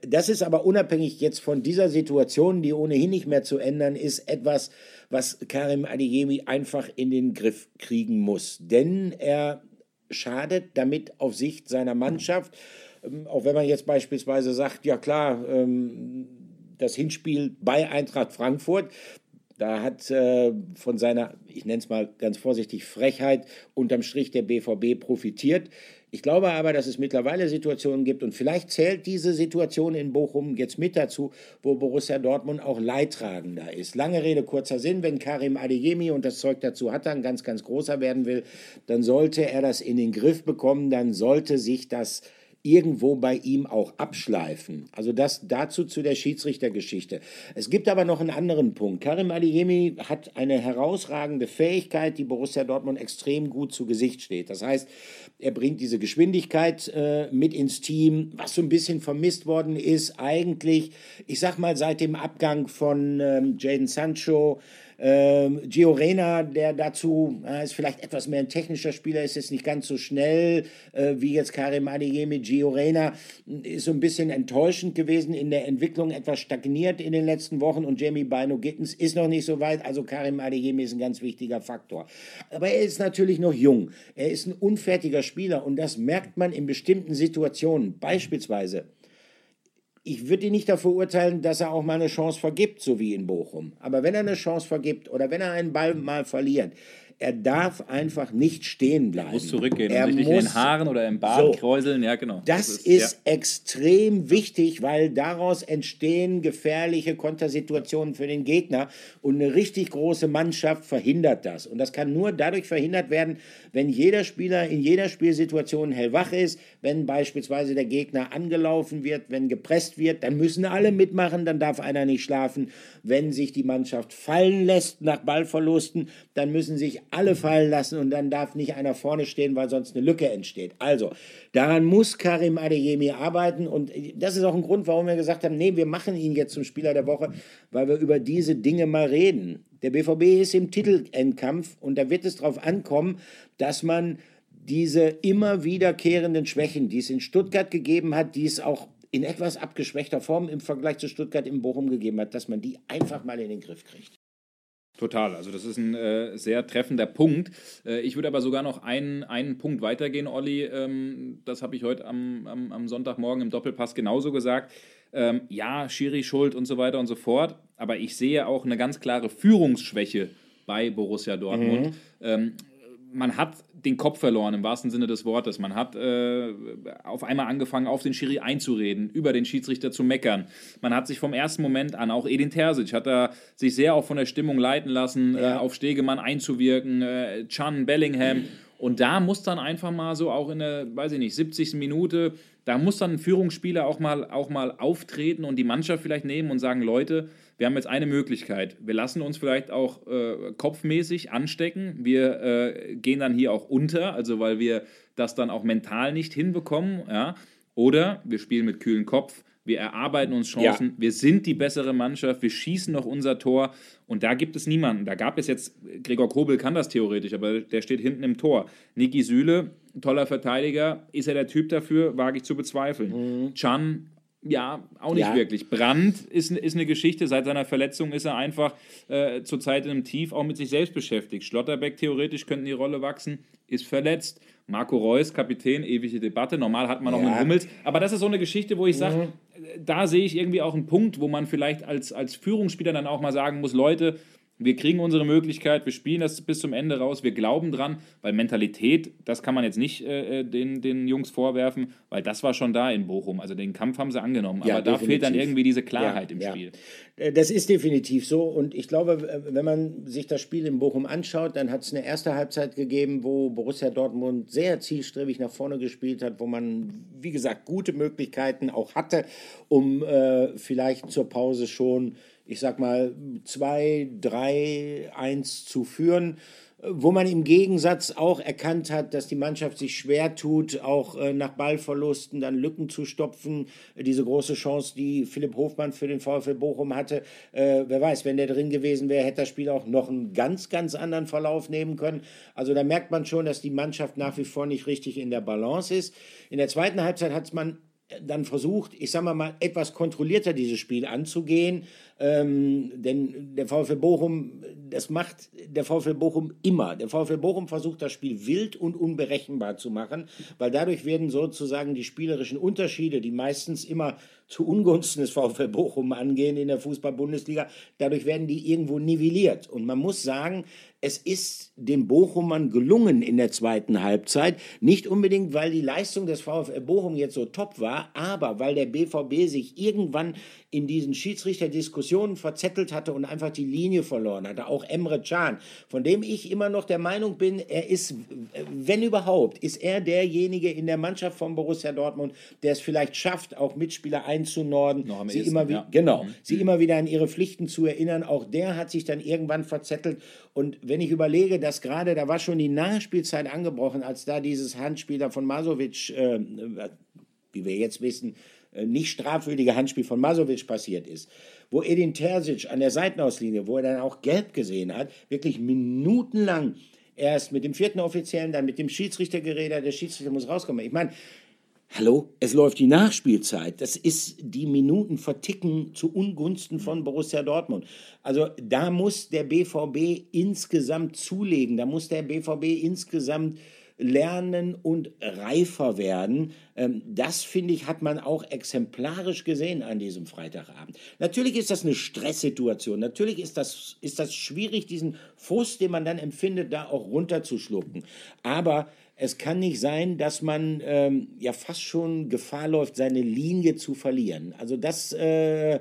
das ist aber unabhängig jetzt von dieser Situation, die ohnehin nicht mehr zu ändern ist, etwas, was Karim Adeyemi einfach in den Griff kriegen muss. Denn er schadet damit auf Sicht seiner Mannschaft. Ähm, auch wenn man jetzt beispielsweise sagt, ja klar, ähm, das Hinspiel bei Eintracht Frankfurt, da hat äh, von seiner, ich nenne es mal ganz vorsichtig, Frechheit unterm Strich der BVB profitiert. Ich glaube aber, dass es mittlerweile Situationen gibt und vielleicht zählt diese Situation in Bochum jetzt mit dazu, wo Borussia Dortmund auch leidtragender ist. Lange Rede, kurzer Sinn, wenn Karim Adeyemi und das Zeug dazu hat, dann ganz, ganz großer werden will, dann sollte er das in den Griff bekommen, dann sollte sich das irgendwo bei ihm auch abschleifen. Also das dazu zu der Schiedsrichtergeschichte. Es gibt aber noch einen anderen Punkt. Karim Adeyemi hat eine herausragende Fähigkeit, die Borussia Dortmund extrem gut zu Gesicht steht. Das heißt, er bringt diese Geschwindigkeit äh, mit ins Team, was so ein bisschen vermisst worden ist eigentlich, ich sag mal, seit dem Abgang von ähm, Jaden Sancho, ähm, Gio Reyna, der dazu äh, ist vielleicht etwas mehr ein technischer Spieler, ist jetzt nicht ganz so schnell äh, wie jetzt Karim Adeyemi. Gio Reyna ist so ein bisschen enttäuschend gewesen in der Entwicklung, etwas stagniert in den letzten Wochen und Jamie Bino Gittens ist noch nicht so weit. Also Karim Adeyemi ist ein ganz wichtiger Faktor. Aber er ist natürlich noch jung. Er ist ein unfertiger Spieler und das merkt man in bestimmten Situationen. Beispielsweise ich würde ihn nicht dafür urteilen, dass er auch mal eine Chance vergibt, so wie in Bochum. Aber wenn er eine Chance vergibt oder wenn er einen Ball mal verliert, er darf einfach nicht stehen bleiben. Er muss zurückgehen er und sich muss, in den Haaren oder im Bart so, kräuseln. Ja, genau. Das, das ist, ist ja. extrem wichtig, weil daraus entstehen gefährliche Kontersituationen für den Gegner und eine richtig große Mannschaft verhindert das. Und das kann nur dadurch verhindert werden, wenn jeder Spieler in jeder Spielsituation hellwach ist, wenn beispielsweise der Gegner angelaufen wird, wenn gepresst wird, dann müssen alle mitmachen, dann darf einer nicht schlafen. Wenn sich die Mannschaft fallen lässt nach Ballverlusten, dann müssen sich alle fallen lassen und dann darf nicht einer vorne stehen, weil sonst eine Lücke entsteht. Also, daran muss Karim Adeyemi arbeiten und das ist auch ein Grund, warum wir gesagt haben, nee, wir machen ihn jetzt zum Spieler der Woche, weil wir über diese Dinge mal reden. Der BVB ist im Titelendkampf und da wird es darauf ankommen, dass man diese immer wiederkehrenden Schwächen, die es in Stuttgart gegeben hat, die es auch in etwas abgeschwächter Form im Vergleich zu Stuttgart im Bochum gegeben hat, dass man die einfach mal in den Griff kriegt. Total, also das ist ein äh, sehr treffender Punkt. Äh, ich würde aber sogar noch einen, einen Punkt weitergehen, Olli. Ähm, das habe ich heute am, am, am, Sonntagmorgen im Doppelpass genauso gesagt. Ähm, ja, Schiri schuld und so weiter und so fort. Aber ich sehe auch eine ganz klare Führungsschwäche bei Borussia Dortmund. Mhm. Ähm, man hat den Kopf verloren im wahrsten Sinne des Wortes. Man hat äh, auf einmal angefangen, auf den Schiri einzureden, über den Schiedsrichter zu meckern. Man hat sich vom ersten Moment an, auch Edin Terzic, hat da sich sehr auch von der Stimmung leiten lassen, ja. äh, auf Stegemann einzuwirken, äh, Chan, Bellingham. Und da muss dann einfach mal so auch in der, weiß ich nicht, 70. Minute, da muss dann ein Führungsspieler auch mal, auch mal auftreten und die Mannschaft vielleicht nehmen und sagen, Leute, wir haben jetzt eine Möglichkeit. Wir lassen uns vielleicht auch äh, kopfmäßig anstecken. Wir äh, gehen dann hier auch unter, also weil wir das dann auch mental nicht hinbekommen. Ja? Oder wir spielen mit kühlen Kopf. Wir erarbeiten uns Chancen. Ja. Wir sind die bessere Mannschaft. Wir schießen noch unser Tor. Und da gibt es niemanden. Da gab es jetzt, Gregor Kobel kann das theoretisch, aber der steht hinten im Tor. Niki Süle, toller Verteidiger. Ist er der Typ dafür? Wage ich zu bezweifeln. Mhm. Chan Ja, auch nicht Ja. wirklich. Brandt ist, ist eine Geschichte. Seit seiner Verletzung ist er einfach äh, zurzeit in einem Tief auch mit sich selbst beschäftigt. Schlotterbeck theoretisch könnte in die Rolle wachsen, ist verletzt. Marco Reus, Kapitän, ewige Debatte. Normal hat man noch Ja. Mhm. einen Hummels. Aber das ist so eine Geschichte, wo ich sage, da sehe ich irgendwie auch einen Punkt, wo man vielleicht als, als Führungsspieler dann auch mal sagen muss, Leute, wir kriegen unsere Möglichkeit, wir spielen das bis zum Ende raus, wir glauben dran, weil Mentalität, das kann man jetzt nicht äh, den, den Jungs vorwerfen, weil das war schon da in Bochum. Also den Kampf haben sie angenommen, Ja, aber da fehlt dann definitiv. irgendwie diese Klarheit Ja, im ja. Spiel. Äh, Das ist definitiv so. Und ich glaube, äh, wenn man sich das Spiel in Bochum anschaut, dann hat es eine erste Halbzeit gegeben, wo Borussia Dortmund sehr zielstrebig nach vorne gespielt hat, wo man, wie gesagt, gute Möglichkeiten auch hatte, um äh, vielleicht zur Pause schon, ich sag mal, 2, 3, 1 zu führen wo man im Gegensatz auch erkannt hat, dass die Mannschaft sich schwer tut, auch äh, nach Ballverlusten dann Lücken zu stopfen. Äh, Diese große Chance, die Philipp Hofmann für den VfL Bochum hatte, äh, wer weiß, wenn der drin gewesen wäre, hätte das Spiel auch noch einen ganz, ganz anderen Verlauf nehmen können. Also da merkt man schon, dass die Mannschaft nach wie vor nicht richtig in der Balance ist. In der zweiten Halbzeit hat man dann versucht, ich sage mal, etwas kontrollierter dieses Spiel anzugehen. Ähm, denn der VfL Bochum, das macht der VfL Bochum immer. Der VfL Bochum versucht das Spiel wild und unberechenbar zu machen, weil dadurch werden sozusagen die spielerischen Unterschiede, die meistens immer zu Ungunsten des VfL Bochum angehen in der Fußball-Bundesliga, dadurch werden die irgendwo nivelliert. Und man muss sagen, es ist den Bochumern gelungen in der zweiten Halbzeit. Nicht unbedingt, weil die Leistung des VfL Bochum jetzt so top war, aber weil der BVB sich irgendwann in diesen Schiedsrichterdiskussionen verzettelt hatte und einfach die Linie verloren hatte. Auch Emre Can, von dem ich immer noch der Meinung bin, er ist, wenn überhaupt, ist er derjenige in der Mannschaft von Borussia Dortmund, der es vielleicht schafft, auch Mitspieler einzunorden, sie ehesten, immer, ja. genau, Mhm. sie immer wieder an ihre Pflichten zu erinnern. Auch der hat sich dann irgendwann verzettelt. Und wenn ich überlege, dass gerade, da war schon die Nachspielzeit angebrochen, als da dieses Handspiel da von Masovic, äh, wie wir jetzt wissen, äh, nicht strafwürdige Handspiel von Masovic passiert ist, wo Edin Terzic an der Seitenauslinie, wo er dann auch gelb gesehen hat, wirklich minutenlang erst mit dem vierten Offiziellen, dann mit dem Schiedsrichter geredet hat, der Schiedsrichter muss rauskommen. Ich meine, Hallo, es läuft die Nachspielzeit. Das ist die Minuten verticken zu Ungunsten von Borussia Dortmund. Also da muss der BVB insgesamt zulegen. Da muss der BVB insgesamt lernen und reifer werden. Ähm, Das, finde ich, hat man auch exemplarisch gesehen an diesem Freitagabend. Natürlich ist das eine Stresssituation. Natürlich ist das, ist das schwierig, diesen Frust, den man dann empfindet, da auch runterzuschlucken. Aber es kann nicht sein, dass man ähm, ja fast schon Gefahr läuft, seine Linie zu verlieren. Also das, äh,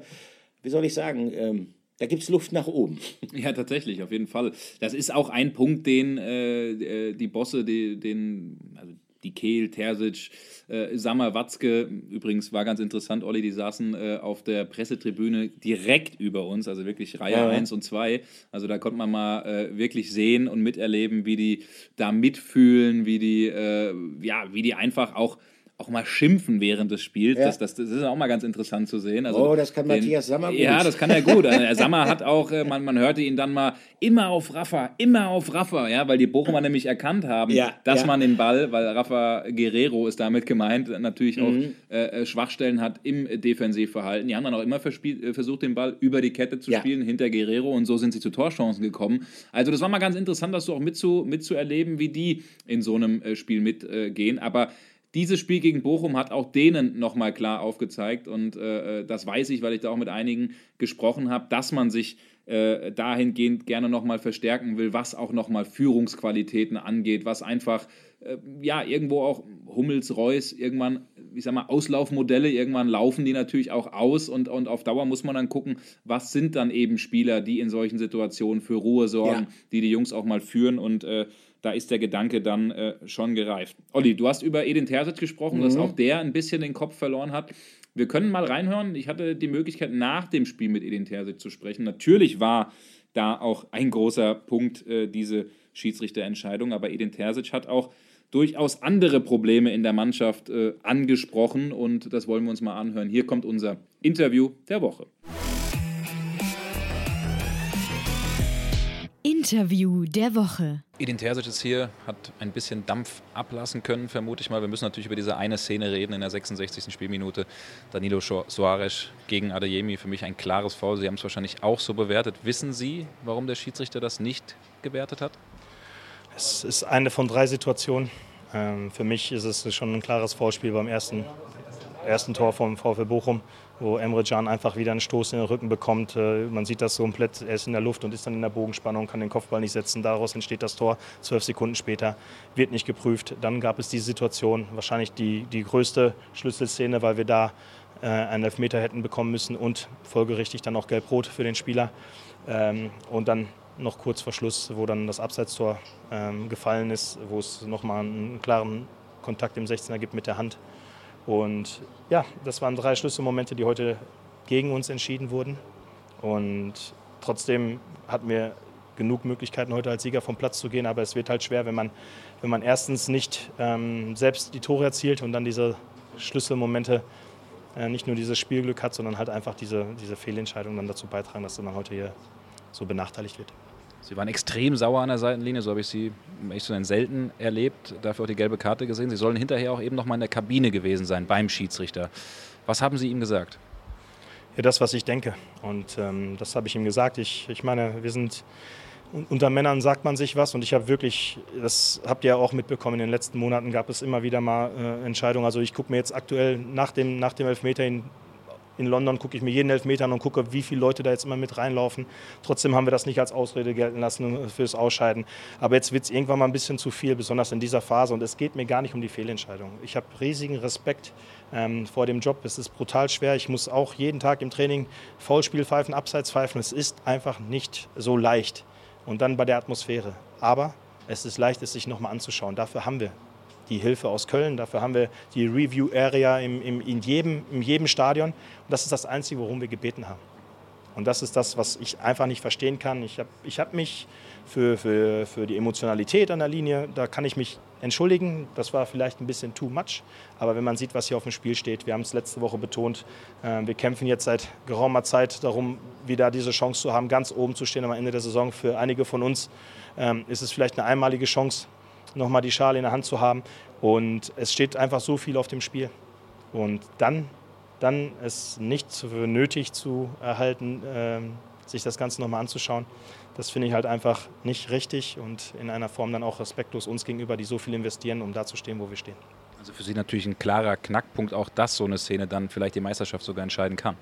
wie soll ich sagen, ähm, da gibt es Luft nach oben. Ja, tatsächlich, auf jeden Fall. Das ist auch ein Punkt, den äh, äh, die Bosse, die, den, also die Kehl, Terzic, äh, Sammer, Watzke, übrigens war ganz interessant, Olli, die saßen äh, auf der Pressetribüne direkt über uns, also wirklich Reihe Ja. 1 und 2. Also da konnte man mal äh, wirklich sehen und miterleben, wie die da mitfühlen, wie die, äh, ja, wie die einfach auch auch mal schimpfen während des Spiels. Ja. Das, das, das ist auch mal ganz interessant zu sehen. Also Oh, das kann Matthias Sammer gut. Ja, das kann er gut. Also, Sammer hat auch, äh, man, man hörte ihn dann mal immer auf Rafa, immer auf Rafa, ja, weil die Bochumer nämlich erkannt haben, Ja, dass ja. man den Ball, weil Rafa Guerrero ist damit gemeint, natürlich auch Mhm. äh, äh, Schwachstellen hat im Defensivverhalten. Die haben dann auch immer äh, versucht, den Ball über die Kette zu spielen, hinter Guerrero und so sind sie zu Torchancen gekommen. Also das war mal ganz interessant, das so auch mitzu, mitzuerleben, wie die in so einem äh, Spiel mitgehen. Aber dieses Spiel gegen Bochum hat auch denen nochmal klar aufgezeigt und äh, das weiß ich, weil ich da auch mit einigen gesprochen habe, dass man sich äh, dahingehend gerne nochmal verstärken will, was auch nochmal Führungsqualitäten angeht, was einfach, äh, ja, irgendwo auch Hummels, Reus, irgendwann, ich sag mal, Auslaufmodelle, irgendwann laufen die natürlich auch aus und, und auf Dauer muss man dann gucken, was sind dann eben Spieler, die in solchen Situationen für Ruhe sorgen, Ja. die die Jungs auch mal führen und äh, da ist der Gedanke dann äh, schon gereift. Olli, du hast über Edin Terzic gesprochen, dass auch der ein bisschen den Kopf verloren hat. Wir können mal reinhören. Ich hatte die Möglichkeit, nach dem Spiel mit Edin Terzic zu sprechen. Natürlich war da auch ein großer Punkt äh, diese Schiedsrichterentscheidung, aber Edin Terzic hat auch durchaus andere Probleme in der Mannschaft äh, angesprochen und das wollen wir uns mal anhören. Hier kommt unser Interview der Woche. Interview der Woche. Edin Terzic ist hier, hat ein bisschen Dampf ablassen können, vermute ich mal. Wir müssen natürlich über diese eine Szene reden in der 66. Spielminute. Danilo Soares gegen Adeyemi, für mich ein klares Foul. Sie haben es wahrscheinlich auch so bewertet. Wissen Sie, warum der Schiedsrichter das nicht gewertet hat? Es ist eine von drei Situationen. Ähm, für mich ist es schon ein klares Foulspiel beim ersten, ersten Tor vom VfL Bochum wo Emre Can einfach wieder einen Stoß in den Rücken bekommt. Äh, man sieht das so komplett, er ist in der Luft und ist dann in der Bogenspannung, kann den Kopfball nicht setzen. Daraus entsteht das Tor. Zwölf Sekunden später wird nicht geprüft. Dann gab es diese Situation, wahrscheinlich die, die größte Schlüsselszene, weil wir da äh, einen Elfmeter hätten bekommen müssen und folgerichtig dann auch gelb-rot für den Spieler. Ähm, und dann noch kurz vor Schluss, wo dann das Abseitstor ähm, gefallen ist, wo es nochmal einen klaren Kontakt im 16er gibt mit der Hand. Und ja, das waren drei Schlüsselmomente, die heute gegen uns entschieden wurden. Und trotzdem hatten wir genug Möglichkeiten, heute als Sieger vom Platz zu gehen. Aber es wird halt schwer, wenn man, wenn man erstens nicht ähm, selbst die Tore erzielt und dann diese Schlüsselmomente äh, nicht nur dieses Spielglück hat, sondern halt einfach diese, diese Fehlentscheidungen dann dazu beitragen, dass man heute hier so benachteiligt wird. Sie waren extrem sauer an der Seitenlinie, so habe ich Sie echt so selten erlebt, dafür auch die gelbe Karte gesehen. Sie sollen hinterher auch eben noch mal in der Kabine gewesen sein beim Schiedsrichter. Was haben Sie ihm gesagt? Ja, das, was ich denke. Und ähm, das habe ich ihm gesagt. Ich, ich meine, wir sind unter Männern sagt man sich was und ich habe wirklich, das habt ihr auch mitbekommen, in den letzten Monaten gab es immer wieder mal äh, Entscheidungen. Also ich gucke mir jetzt aktuell nach dem, nach dem Elfmeter in in London gucke ich mir jeden Elfmeter an und gucke, wie viele Leute da jetzt immer mit reinlaufen. Trotzdem haben wir das nicht als Ausrede gelten lassen fürs Ausscheiden. Aber jetzt wird es irgendwann mal ein bisschen zu viel, besonders in dieser Phase. Und es geht mir gar nicht um die Fehlentscheidung. Ich habe riesigen Respekt ähm, vor dem Job. Es ist brutal schwer. Ich muss auch jeden Tag im Training Foulspiel pfeifen, Abseits pfeifen. Es ist einfach nicht so leicht. Und dann bei der Atmosphäre. Aber es ist leicht, es sich nochmal anzuschauen. Dafür haben wir die Hilfe aus Köln. Dafür haben wir die Review Area im, im, in, jedem, in jedem Stadion. Und das ist das Einzige, worum wir gebeten haben. Und das ist das, was ich einfach nicht verstehen kann. Ich habe ich hab mich für, für, für die Emotionalität an der Linie, da kann ich mich entschuldigen. Das war vielleicht ein bisschen too much. Aber wenn man sieht, was hier auf dem Spiel steht, wir haben es letzte Woche betont, äh, wir kämpfen jetzt seit geraumer Zeit darum, wieder diese Chance zu haben, ganz oben zu stehen am Ende der Saison. Für einige von uns ähm, ist es vielleicht eine einmalige Chance, nochmal die Schale in der Hand zu haben. Und es steht einfach so viel auf dem Spiel. Und dann, dann es nicht für nötig zu erhalten, äh, sich das Ganze nochmal anzuschauen, das finde ich halt einfach nicht richtig und in einer Form dann auch respektlos uns gegenüber, die so viel investieren, um da zu stehen, wo wir stehen. Also für Sie natürlich ein klarer Knackpunkt, auch dass so eine Szene dann vielleicht die Meisterschaft sogar entscheiden kann.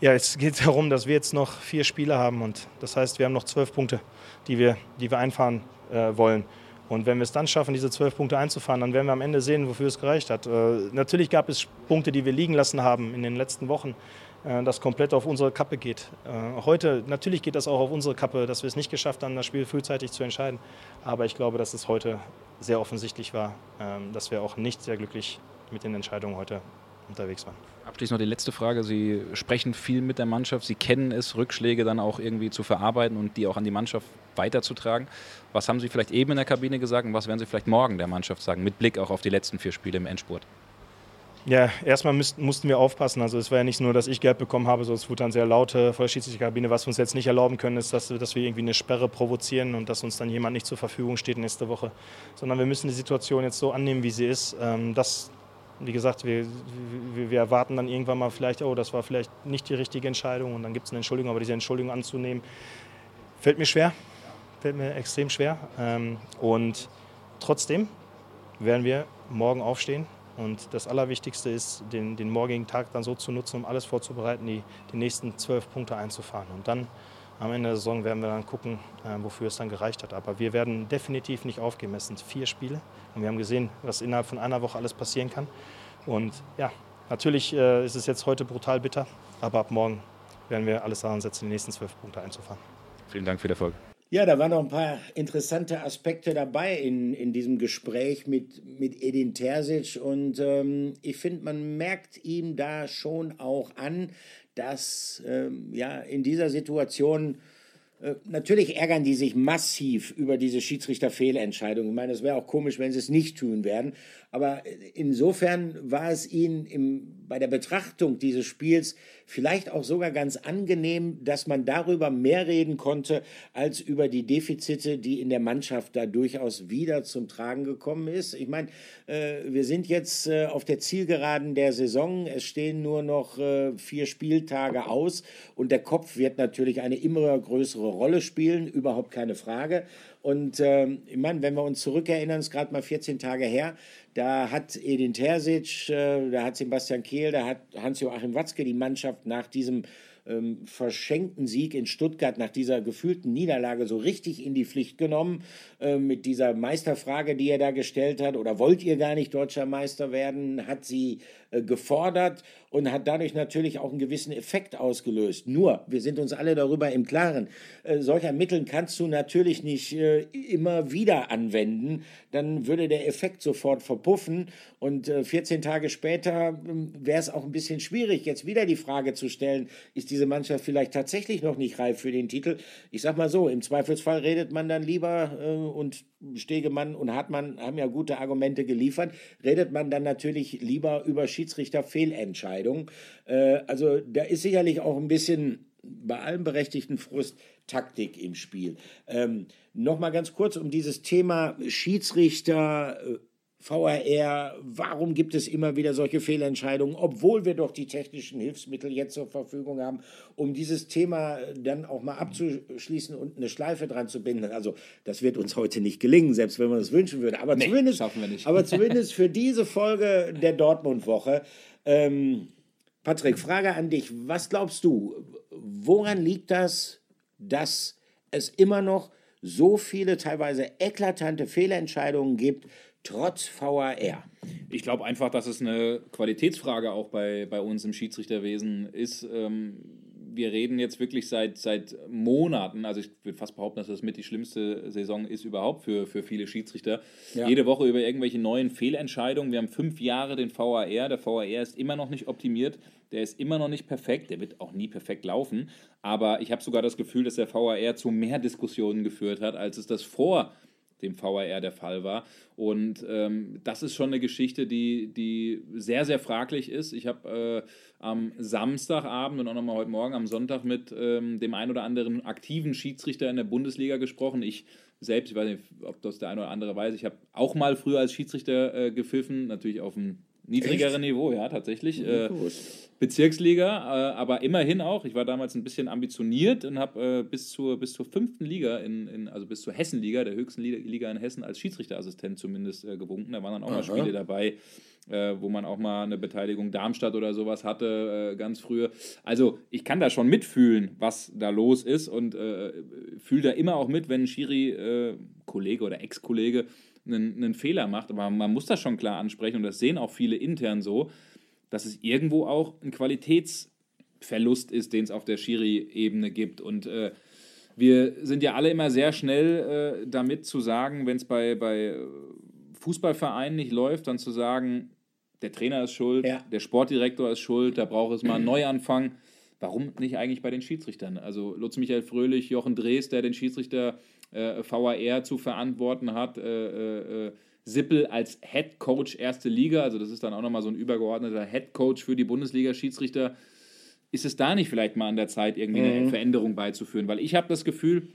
Ja, es geht darum, dass wir jetzt noch vier Spiele haben und das heißt, wir haben noch zwölf Punkte, die wir, die wir einfahren äh, wollen. Und wenn wir es dann schaffen, diese zwölf Punkte einzufahren, dann werden wir am Ende sehen, wofür es gereicht hat. Äh, natürlich gab es Punkte, die wir liegen lassen haben in den letzten Wochen, äh, das komplett auf unsere Kappe geht. Äh, heute, natürlich geht das auch auf unsere Kappe, dass wir es nicht geschafft haben, das Spiel frühzeitig zu entscheiden. Aber ich glaube, dass es heute sehr offensichtlich war, ähm, dass wir auch nicht sehr glücklich mit den Entscheidungen heute unterwegs waren. Abschließend noch die letzte Frage. Sie sprechen viel mit der Mannschaft. Sie kennen es, Rückschläge dann auch irgendwie zu verarbeiten und die auch an die Mannschaft weiterzutragen. Was haben Sie vielleicht eben in der Kabine gesagt und was werden Sie vielleicht morgen der Mannschaft sagen, mit Blick auch auf die letzten vier Spiele im Endspurt? Ja, erstmal müssten, mussten wir aufpassen. Also es war ja nicht nur, dass ich Geld bekommen habe, sondern es wurde dann sehr laut äh, vor der Schiedsrichterkabine. Was wir uns jetzt nicht erlauben können, ist, dass, dass wir irgendwie eine Sperre provozieren und dass uns dann jemand nicht zur Verfügung steht nächste Woche. Sondern wir müssen die Situation jetzt so annehmen, wie sie ist. Ähm, das wie gesagt, wir, wir, wir, erwarten dann irgendwann mal vielleicht, oh, das war vielleicht nicht die richtige Entscheidung und dann gibt es eine Entschuldigung, aber diese Entschuldigung anzunehmen, fällt mir schwer, fällt mir extrem schwer. Ähm, und trotzdem werden wir morgen aufstehen und das Allerwichtigste ist, den, den morgigen Tag dann so zu nutzen, um alles vorzubereiten, die, die nächsten zwölf Punkte einzufahren. Und dann am Ende der Saison werden wir dann gucken, äh, wofür es dann gereicht hat. Aber wir werden definitiv nicht aufgeben. Es sind vier Spiele und wir haben gesehen, was innerhalb von einer Woche alles passieren kann. Und ja, natürlich äh, ist es jetzt heute brutal bitter, aber ab morgen werden wir alles daran setzen, die nächsten zwölf Punkte einzufahren. Vielen Dank für den Erfolg. Ja, da waren noch ein paar interessante Aspekte dabei in, in diesem Gespräch mit, mit Edin Terzic. Und ähm, ich finde, man merkt ihm da schon auch an, dass ähm, ja in dieser Situation äh, natürlich ärgern die sich massiv über diese Schiedsrichterfehlentscheidung. Ich meine, es wäre auch komisch, wenn sie es nicht tun werden. Aber insofern war es ihnen im bei der Betrachtung dieses Spiels vielleicht auch sogar ganz angenehm, dass man darüber mehr reden konnte, als über die Defizite, die in der Mannschaft da durchaus wieder zum Tragen gekommen ist. Ich meine, äh, wir sind jetzt äh, auf der Zielgeraden der Saison. Es stehen nur noch äh, vier Spieltage aus und der Kopf wird natürlich eine immer größere Rolle spielen, überhaupt keine Frage. Und ähm, ich meine, wenn wir uns zurückerinnern, ist gerade mal 14 Tage her, da hat Edin Terzic, äh, da hat Sebastian Kehl, da hat Hans-Joachim Watzke die Mannschaft nach diesem ähm, verschenkten Sieg in Stuttgart, nach dieser gefühlten Niederlage so richtig in die Pflicht genommen, äh, mit dieser Meisterfrage, die er da gestellt hat, oder wollt ihr gar nicht deutscher Meister werden, hat sie gefordert und hat dadurch natürlich auch einen gewissen Effekt ausgelöst. Nur, wir sind uns alle darüber im Klaren, äh, solcher Mittel kannst du natürlich nicht äh, immer wieder anwenden, dann würde der Effekt sofort verpuffen und 14 Tage später ähm, wäre es auch ein bisschen schwierig, jetzt wieder die Frage zu stellen, ist diese Mannschaft vielleicht tatsächlich noch nicht reif für den Titel? Ich sag mal so, im Zweifelsfall redet man dann lieber und Stegemann und Hartmann haben ja gute Argumente geliefert, redet man dann natürlich lieber über Schiedsrichterfehlentscheidungen. Äh, also da ist sicherlich auch ein bisschen bei allem berechtigten Frust Taktik im Spiel. Ähm, Nochmal ganz kurz um dieses Thema Schiedsrichter. Äh, VRR, warum gibt es immer wieder solche Fehlentscheidungen, obwohl wir doch die technischen Hilfsmittel jetzt zur Verfügung haben, um dieses Thema dann auch mal abzuschließen und eine Schleife dran zu binden. Also das wird uns heute nicht gelingen, selbst wenn man es wünschen würde. Aber, nee, zumindest, aber zumindest für diese Folge der Dortmund-Woche. Ähm, Patrick, Frage an dich. Was glaubst du, woran liegt das, dass es immer noch so viele teilweise eklatante Fehlentscheidungen gibt, trotz VAR? Ich glaube einfach, dass es eine Qualitätsfrage auch bei, bei uns im Schiedsrichterwesen ist. Ähm, wir reden jetzt wirklich seit, seit Monaten, also ich würde fast behaupten, dass das mit die schlimmste Saison ist überhaupt für, für viele Schiedsrichter. Ja. Jede Woche über irgendwelche neuen Fehlentscheidungen. Wir haben fünf Jahre den VAR. Der VAR ist immer noch nicht optimiert. Der ist immer noch nicht perfekt. Der wird auch nie perfekt laufen. Aber ich habe sogar das Gefühl, dass der VAR zu mehr Diskussionen geführt hat, als es das vor dem VAR der Fall war. Und ähm, das ist schon eine Geschichte, die, die sehr, sehr fraglich ist. Ich habe äh, am Samstagabend und auch nochmal heute Morgen am Sonntag mit ähm, dem ein oder anderen aktiven Schiedsrichter in der Bundesliga gesprochen. Ich selbst, ich weiß nicht, ob das der eine oder andere weiß, ich habe auch mal früher als Schiedsrichter äh, gepfiffen, natürlich auf dem niedrigeren Niveau, ja, tatsächlich. Äh, Bezirksliga, äh, aber immerhin auch. Ich war damals ein bisschen ambitioniert und habe äh, bis, zur, bis zur fünften Liga, in, in, also bis zur Hessenliga, der höchsten Liga in Hessen, als Schiedsrichterassistent zumindest äh, gewunken. Da waren dann auch Aha. mal Spiele dabei, äh, wo man auch mal eine Beteiligung Darmstadt oder sowas hatte, äh, ganz früher. Also ich kann da schon mitfühlen, was da los ist und fühle da immer auch mit, wenn ein Schiri-Kollege oder Ex-Kollege einen, einen Fehler macht. Aber man muss das schon klar ansprechen und das sehen auch viele intern so, dass es irgendwo auch ein Qualitätsverlust ist, den es auf der Schiri-Ebene gibt. Und äh, wir sind ja alle immer sehr schnell äh, damit zu sagen, wenn es bei, bei Fußballvereinen nicht läuft, dann zu sagen, der Trainer ist schuld, ja. der Sportdirektor ist schuld, da braucht es mal einen Neuanfang. Warum nicht eigentlich bei den Schiedsrichtern? Also Lutz Michael Fröhlich, Jochen Drees, der den Schiedsrichter äh, VAR zu verantworten hat. Äh, äh, Sippel als Head Coach erste Liga, also das ist dann auch nochmal so ein übergeordneter Head Coach für die Bundesliga-Schiedsrichter. Ist es da nicht vielleicht mal an der Zeit, irgendwie eine mhm. Veränderung beizuführen? Weil ich habe das Gefühl,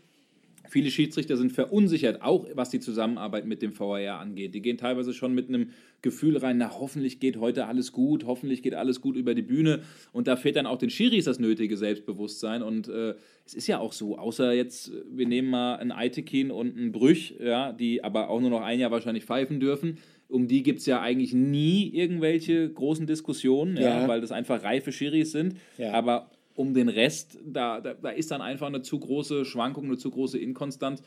Viele Schiedsrichter sind verunsichert, auch was die Zusammenarbeit mit dem VAR angeht. Die gehen teilweise schon mit einem Gefühl rein, na hoffentlich geht heute alles gut, hoffentlich geht alles gut über die Bühne. Und da fehlt dann auch den Schiris das nötige Selbstbewusstsein. Und äh, es ist ja auch so, außer jetzt, wir nehmen mal einen Eitekin und einen Brüch, ja, die aber auch nur noch ein Jahr wahrscheinlich pfeifen dürfen. Um die gibt es ja eigentlich nie irgendwelche großen Diskussionen, ja. Ja, weil das einfach reife Schiris sind. Ja. Aber um den Rest, da, da, da ist dann einfach eine zu große Schwankung, eine zu große Inkonstanz.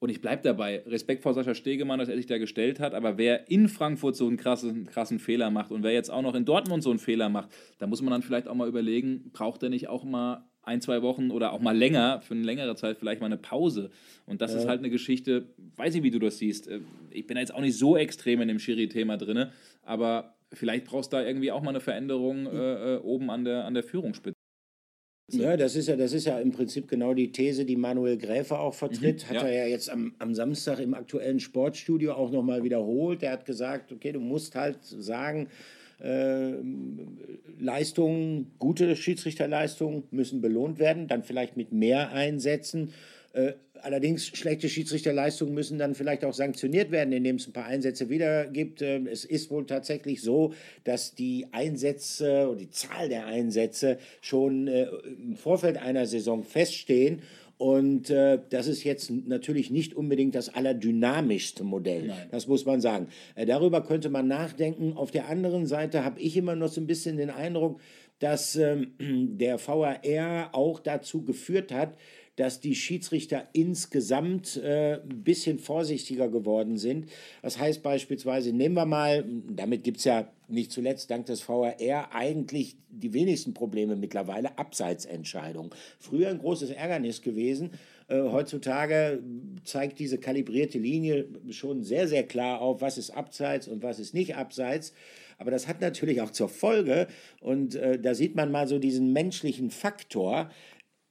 Und ich bleibe dabei, Respekt vor Sascha Stegemann, dass er sich da gestellt hat, aber wer in Frankfurt so einen krassen, krassen Fehler macht und wer jetzt auch noch in Dortmund so einen Fehler macht, da muss man dann vielleicht auch mal überlegen, braucht er nicht auch mal ein, zwei Wochen oder auch mal länger, für eine längere Zeit vielleicht mal eine Pause. Und das ja. ist halt eine Geschichte, weiß ich, wie du das siehst. Äh, ich bin jetzt auch nicht so extrem in dem Schiri-Thema drin, aber vielleicht brauchst du da irgendwie auch mal eine Veränderung äh, äh oben an der, an der Führungsspitze. Ja, das ist ja, das ist ja im Prinzip genau die These, die Manuel Gräfe auch vertritt. Mhm, hat ja. er ja jetzt am, am Samstag im aktuellen Sportstudio auch nochmal wiederholt. Er hat gesagt, okay, du musst halt sagen, äh, Leistungen, gute Schiedsrichterleistungen müssen belohnt werden, dann vielleicht mit mehr Einsätzen. Äh, allerdings schlechte Schiedsrichterleistungen müssen dann vielleicht auch sanktioniert werden, indem es ein paar Einsätze wieder gibt. Äh, es ist wohl tatsächlich so, dass die Einsätze oder die Zahl der Einsätze schon äh, im Vorfeld einer Saison feststehen und äh, das ist jetzt natürlich nicht unbedingt das allerdynamischste Modell. Nein. Das muss man sagen. Äh, darüber könnte man nachdenken. Auf der anderen Seite habe ich immer noch so ein bisschen den Eindruck, dass ähm, der VAR auch dazu geführt hat, dass die Schiedsrichter insgesamt äh, ein bisschen vorsichtiger geworden sind. Das heißt beispielsweise, nehmen wir mal, damit gibt es ja nicht zuletzt dank des VRR eigentlich die wenigsten Probleme mittlerweile, Abseitsentscheidungen. Früher ein großes Ärgernis gewesen. Äh, heutzutage zeigt diese kalibrierte Linie schon sehr, sehr klar auf, was ist Abseits und was ist nicht Abseits. Aber das hat natürlich auch zur Folge, und äh, da sieht man mal so diesen menschlichen Faktor,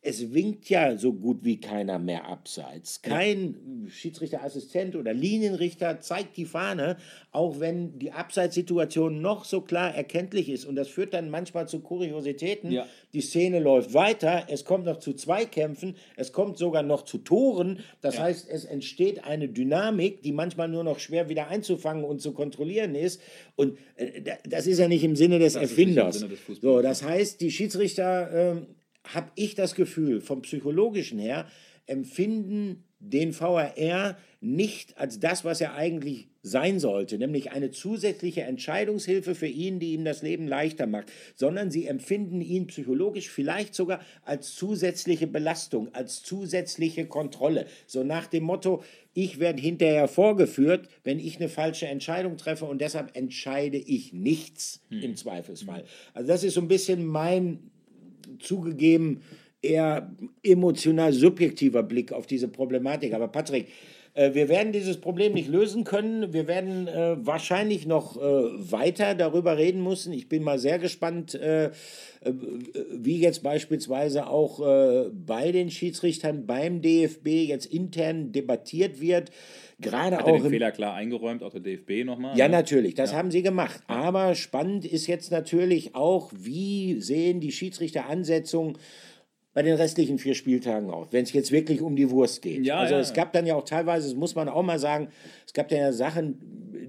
es winkt ja so gut wie keiner mehr abseits. Kein Schiedsrichterassistent oder Linienrichter zeigt die Fahne, auch wenn die Abseitssituation noch so klar erkenntlich ist. Und das führt dann manchmal zu Kuriositäten. Ja. Die Szene läuft weiter, es kommt noch zu Zweikämpfen, es kommt sogar noch zu Toren. Das ja. heißt, es entsteht eine Dynamik, die manchmal nur noch schwer wieder einzufangen und zu kontrollieren ist. Und äh, das ist ja nicht im Sinne des das Erfinders. Sinne des so, das heißt, die Schiedsrichter. Äh, habe ich das Gefühl, vom psychologischen her, empfinden den VRR nicht als das, was er eigentlich sein sollte, nämlich eine zusätzliche Entscheidungshilfe für ihn, die ihm das Leben leichter macht, sondern sie empfinden ihn psychologisch vielleicht sogar als zusätzliche Belastung, als zusätzliche Kontrolle. So nach dem Motto, ich werde hinterher vorgeführt, wenn ich eine falsche Entscheidung treffe und deshalb entscheide ich nichts hm. im Zweifelsfall. Also das ist so ein bisschen mein zugegeben eher emotional subjektiver Blick auf diese Problematik. Aber Patrick, wir werden dieses Problem nicht lösen können. Wir werden äh, wahrscheinlich noch äh, weiter darüber reden müssen. Ich bin mal sehr gespannt, äh, äh wie jetzt beispielsweise auch äh, bei den Schiedsrichtern beim DFB jetzt intern debattiert wird. Gerade Hat auch den Fehler klar eingeräumt, auch der DFB nochmal? Ja, ne? natürlich, das ja. haben sie gemacht. Aber spannend ist jetzt natürlich auch, wie sehen die Schiedsrichteransetzungen bei den restlichen vier Spieltagen aus, wenn es jetzt wirklich um die Wurst geht. Ja, also ja. es gab dann ja auch teilweise, das muss man auch mal sagen, es gab ja Sachen,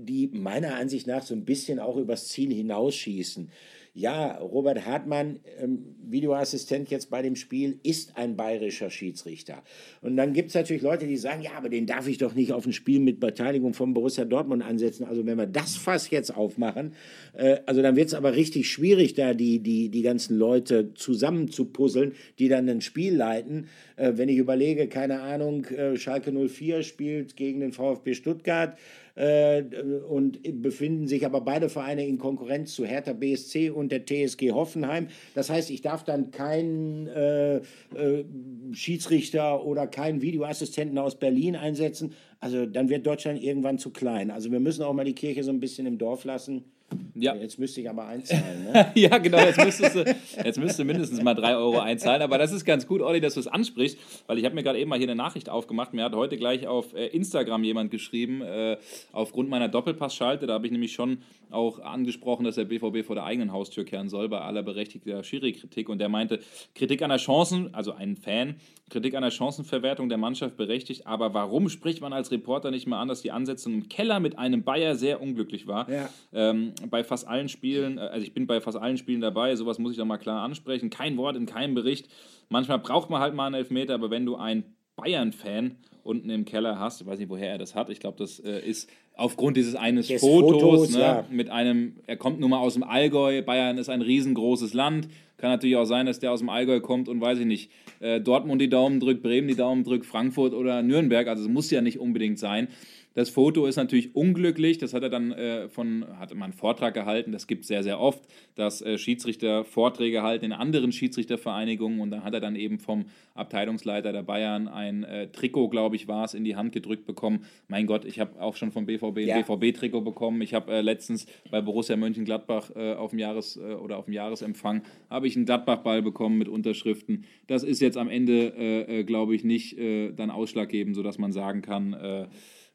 die meiner Ansicht nach so ein bisschen auch übers Ziel hinausschießen ja, Robert Hartmann, ähm, Videoassistent jetzt bei dem Spiel, ist ein bayerischer Schiedsrichter. Und dann gibt es natürlich Leute, die sagen, ja, aber den darf ich doch nicht auf ein Spiel mit Beteiligung von Borussia Dortmund ansetzen. Also wenn wir das Fass jetzt aufmachen, äh, also dann wird es aber richtig schwierig, da die, die, die ganzen Leute zusammen zu puzzeln, die dann ein Spiel leiten. Äh, wenn ich überlege, keine Ahnung, äh, Schalke 04 spielt gegen den VfB Stuttgart, äh, und befinden sich aber beide Vereine in Konkurrenz zu Hertha BSC und der TSG Hoffenheim. Das heißt, ich darf dann keinen äh, äh, Schiedsrichter oder keinen Videoassistenten aus Berlin einsetzen. Also dann wird Deutschland irgendwann zu klein. Also wir müssen auch mal die Kirche so ein bisschen im Dorf lassen. Ja. Jetzt müsste ich aber einzahlen. Ne? ja, genau, jetzt müsstest, du, jetzt müsstest du mindestens mal drei Euro einzahlen. Aber das ist ganz gut, Olli, dass du es ansprichst, weil ich habe mir gerade eben mal hier eine Nachricht aufgemacht. Mir hat heute gleich auf äh, Instagram jemand geschrieben, äh, aufgrund meiner Doppelpassschalte, da habe ich nämlich schon auch angesprochen, dass der BVB vor der eigenen Haustür kehren soll, bei aller berechtigter Schiri-Kritik. Und der meinte, Kritik an der Chancen, also ein Fan, Kritik an der Chancenverwertung der Mannschaft berechtigt, aber warum spricht man als Reporter nicht mal an, dass die Ansetzung im Keller mit einem Bayer sehr unglücklich war? Ja. Ähm, bei fast allen Spielen, äh, also ich bin bei fast allen Spielen dabei, sowas muss ich doch mal klar ansprechen. Kein Wort in keinem Bericht. Manchmal braucht man halt mal einen Elfmeter, aber wenn du ein Bayern-Fan unten im Keller hast, ich weiß nicht, woher er das hat, ich glaube, das äh, ist aufgrund dieses eines Des Fotos, Fotos ne, ja. mit einem, er kommt nun mal aus dem Allgäu, Bayern ist ein riesengroßes Land, kann natürlich auch sein, dass der aus dem Allgäu kommt und weiß ich nicht, äh, Dortmund die Daumen drückt, Bremen die Daumen drückt, Frankfurt oder Nürnberg, also es muss ja nicht unbedingt sein. Das Foto ist natürlich unglücklich. Das hat er dann äh, von, hat man einen Vortrag gehalten. Das gibt es sehr, sehr oft, dass äh, Schiedsrichter Vorträge halten in anderen Schiedsrichtervereinigungen. Und dann hat er dann eben vom Abteilungsleiter der Bayern ein äh, Trikot, glaube ich, war es, in die Hand gedrückt bekommen. Mein Gott, ich habe auch schon vom BVB ein ja. BVB-Trikot bekommen. Ich habe äh, letztens bei Borussia Mönchengladbach äh, auf dem Jahres- äh, oder auf dem Jahresempfang habe ich einen Gladbach-Ball bekommen mit Unterschriften. Das ist jetzt am Ende, glaube ich, nicht dann ausschlaggebend, sodass man sagen kann,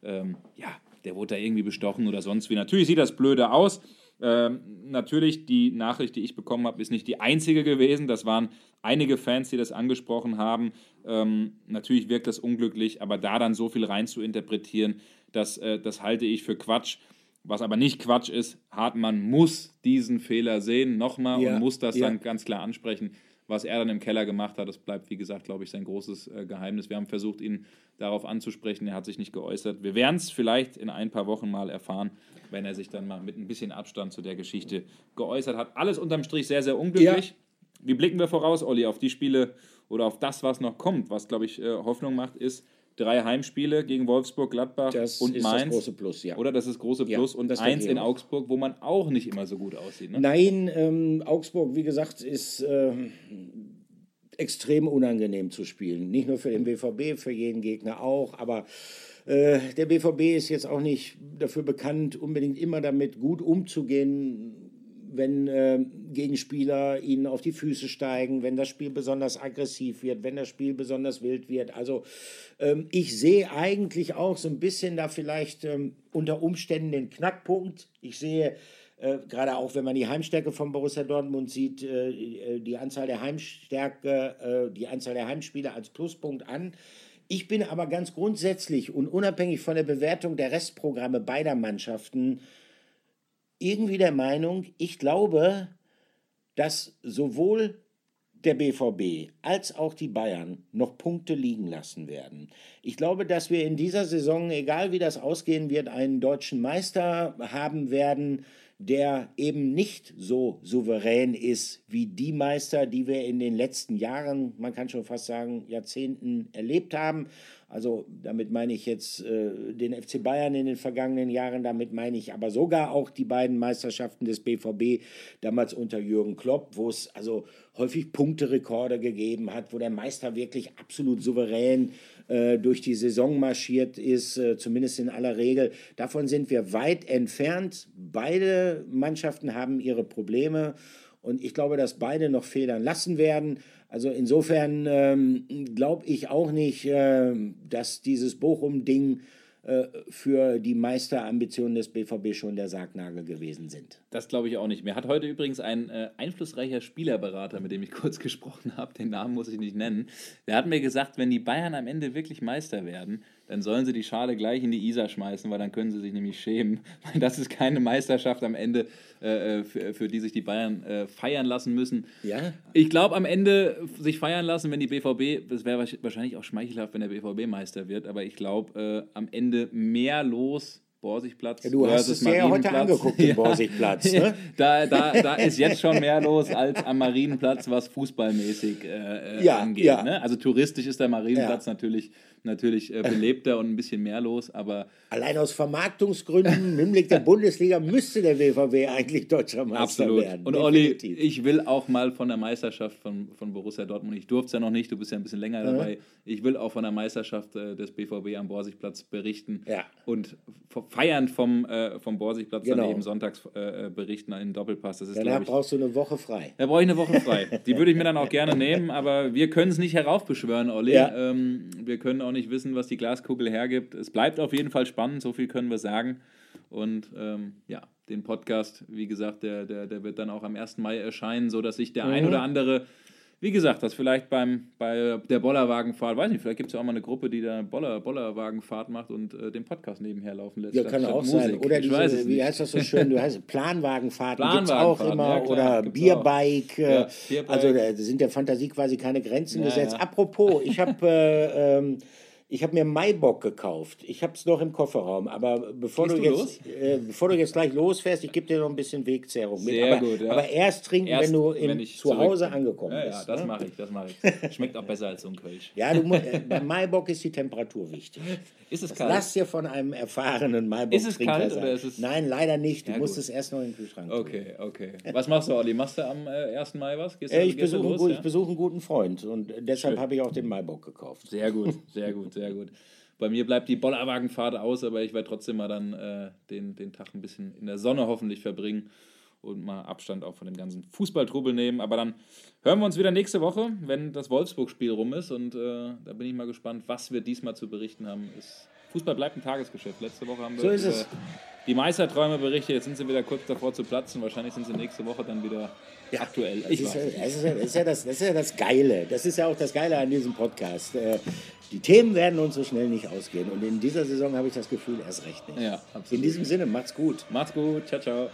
ähm, ja, der wurde da irgendwie bestochen oder sonst wie. Natürlich sieht das blöde aus. Ähm, natürlich, die Nachricht, die ich bekommen habe, ist nicht die einzige gewesen. Das waren einige Fans, die das angesprochen haben. Ähm, natürlich wirkt das unglücklich, aber da dann so viel rein zu interpretieren, das, äh, das halte ich für Quatsch. Was aber nicht Quatsch ist, Hartmann muss diesen Fehler sehen, nochmal, Ja, und muss das ja. dann ganz klar ansprechen. Was er dann im Keller gemacht hat, das bleibt, wie gesagt, glaube ich, sein großes äh, Geheimnis. Wir haben versucht, ihn darauf anzusprechen. Er hat sich nicht geäußert. Wir werden es vielleicht in ein paar Wochen mal erfahren, wenn er sich dann mal mit ein bisschen Abstand zu der Geschichte geäußert hat. Alles unterm Strich sehr, sehr unglücklich. Wie blicken wir voraus, Olli, auf die Spiele oder auf das, was noch kommt? Was, glaube ich, äh, Hoffnung macht, ist drei Heimspiele gegen Wolfsburg, Gladbach Das und ist Mainz. das große Plus, ja. Oder das ist große Ja, Plus und das denke eins in. Augsburg, wo man auch nicht immer so gut aussieht. Ne? Nein, ähm, Augsburg, wie gesagt, ist ähm, extrem unangenehm zu spielen. Nicht nur für den BVB, für jeden Gegner auch, aber äh, der BVB ist jetzt auch nicht dafür bekannt, unbedingt immer damit gut umzugehen, wenn äh, Gegenspieler ihnen auf die Füße steigen, wenn das Spiel besonders aggressiv wird, wenn das Spiel besonders wild wird. Also ähm, ich sehe eigentlich auch so ein bisschen da vielleicht ähm, unter Umständen den Knackpunkt. Ich sehe äh, gerade auch, wenn man die Heimstärke von Borussia Dortmund sieht, äh, äh, die Anzahl der Heimstärke, äh, die Anzahl der Heimspiele als Pluspunkt an. Ich bin aber ganz grundsätzlich und unabhängig von der Bewertung der Restprogramme beider Mannschaften irgendwie der Meinung, ich glaube, dass sowohl der BVB als auch die Bayern noch Punkte liegen lassen werden. Ich glaube, dass wir in dieser Saison, egal wie das ausgehen wird, einen deutschen Meister haben werden, der eben nicht so souverän ist wie die Meister, die wir in den letzten Jahren, man kann schon fast sagen Jahrzehnten erlebt haben. Also damit meine ich jetzt äh, den FC Bayern in den vergangenen Jahren, damit meine ich aber sogar auch die beiden Meisterschaften des BVB, damals unter Jürgen Klopp, wo es also häufig Punkterekorde gegeben hat, wo der Meister wirklich absolut souverän äh, durch die Saison marschiert ist, äh, zumindest in aller Regel. Davon sind wir weit entfernt. Beide Mannschaften haben ihre Probleme. Und ich glaube, dass beide noch federn lassen werden. Also insofern ähm, glaube ich auch nicht, ähm, dass dieses Bochum-Ding äh, für die Meisterambitionen des BVB schon der Sargnagel gewesen sind. Das glaube ich auch nicht. Mir hat heute übrigens ein äh, einflussreicher Spielerberater, mit dem ich kurz gesprochen habe, den Namen muss ich nicht nennen, der hat mir gesagt, wenn die Bayern am Ende wirklich Meister werden, dann sollen sie die Schale gleich in die Isar schmeißen, weil dann können sie sich nämlich schämen. Das ist keine Meisterschaft am Ende, äh, für, für die sich die Bayern äh, feiern lassen müssen. Ja? Ich glaube, am Ende sich feiern lassen, wenn die BVB, das wäre wahrscheinlich auch schmeichelhaft, wenn der BVB Meister wird, aber ich glaube, äh, am Ende mehr los. Borsigplatz. Ja, du hast es ja heute angeguckt, den Borsigplatz. Ne? Da, da, da ist jetzt schon mehr los als am Marienplatz, was fußballmäßig äh, äh, Ja, angeht. ja. Ne? Also touristisch ist der Marienplatz natürlich, natürlich äh, belebter und ein bisschen mehr los, aber Allein aus Vermarktungsgründen, im Hinblick der Bundesliga, müsste der BVB eigentlich deutscher Meister absolut. werden. Und Olli, ich will auch mal von der Meisterschaft von, von Borussia Dortmund, ich durfte es ja noch nicht, du bist ja ein bisschen länger dabei, ich will auch von der Meisterschaft äh, des BVB am Borsigplatz berichten Ja. und f- feiernd vom, äh, vom Borsigplatz Genau. dann eben sonntags äh, äh, berichten in Doppelpass. Das ist, Danach ich, brauchst du eine Woche frei. Da brauche ich eine Woche frei. Die würde ich mir dann auch gerne nehmen, aber wir können es nicht heraufbeschwören, Olli. Ja. Ähm, wir können auch nicht wissen, was die Glaskugel hergibt. Es bleibt auf jeden Fall spannend, so viel können wir sagen. Und ähm, ja, den Podcast, wie gesagt, der, der, der wird dann auch am 1. Mai erscheinen, sodass sich der ein oder andere, wie gesagt, das vielleicht beim, bei der Bollerwagenfahrt, weiß nicht, vielleicht gibt es ja auch mal eine Gruppe, die da Boller, Bollerwagenfahrt macht und äh, den Podcast nebenher laufen lässt. Ja, kann auch sein. Musik. Oder weiß es diese, wie heißt das so schön? Du heißt Planwagenfahrten gibt es auch immer. ja, klar, oder Bierbike. Ja, äh, Bierbike. Also da sind der Fantasie quasi keine Grenzen Ja, gesetzt. Apropos, ich habe äh, ähm, ich habe mir Maibock gekauft. Ich habe es noch im Kofferraum. Aber bevor du, du jetzt, äh, bevor du jetzt gleich losfährst, ich gebe dir noch ein bisschen Wegzehrung mit. Sehr aber, gut, ja. aber erst trinken, Erst, wenn du in, wenn ich zu Hause angekommen ja, bist. Ja, das ne? mache ich, das mache ich. Schmeckt auch besser als so ein Kölsch. Ja, du, äh, beim Maibock ist die Temperatur wichtig. Ist es Das kalt? lass dir von einem erfahrenen Maibock Ist es kalt oder ist es- Nein, leider nicht. Du Ja, musst gut. es erst noch in den Kühlschrank. Okay, okay. Was machst du, Olli? Machst du am äh, 1. Mai was? Gehst du, Äh, ich, du besuche einen, ja? ich besuche einen guten Freund und deshalb habe ich auch den Maibock gekauft. Sehr gut, sehr gut, sehr gut. Bei mir bleibt die Bollerwagenfahrt aus, aber ich werde trotzdem mal dann äh, den, den Tag ein bisschen in der Sonne hoffentlich verbringen und mal Abstand auch von dem ganzen Fußballtrubel nehmen. Aber dann hören wir uns wieder nächste Woche, wenn das Wolfsburg-Spiel rum ist. Und äh, da bin ich mal gespannt, was wir diesmal zu berichten haben. Es, Fußball bleibt ein Tagesgeschäft. Letzte Woche haben wir So über. Die Meisterträume-Berichte, jetzt sind sie wieder kurz davor zu platzen. Wahrscheinlich sind sie nächste Woche dann wieder ja, aktuell. Das, ist, das, ist ja, das, ist ja das, das ist ja das Geile. Das ist ja auch das Geile an diesem Podcast. Die Themen werden uns so schnell nicht ausgehen. Und in dieser Saison habe ich das Gefühl, erst recht nicht. Ja. In diesem Sinne, macht's gut. Macht's gut. Ciao, ciao.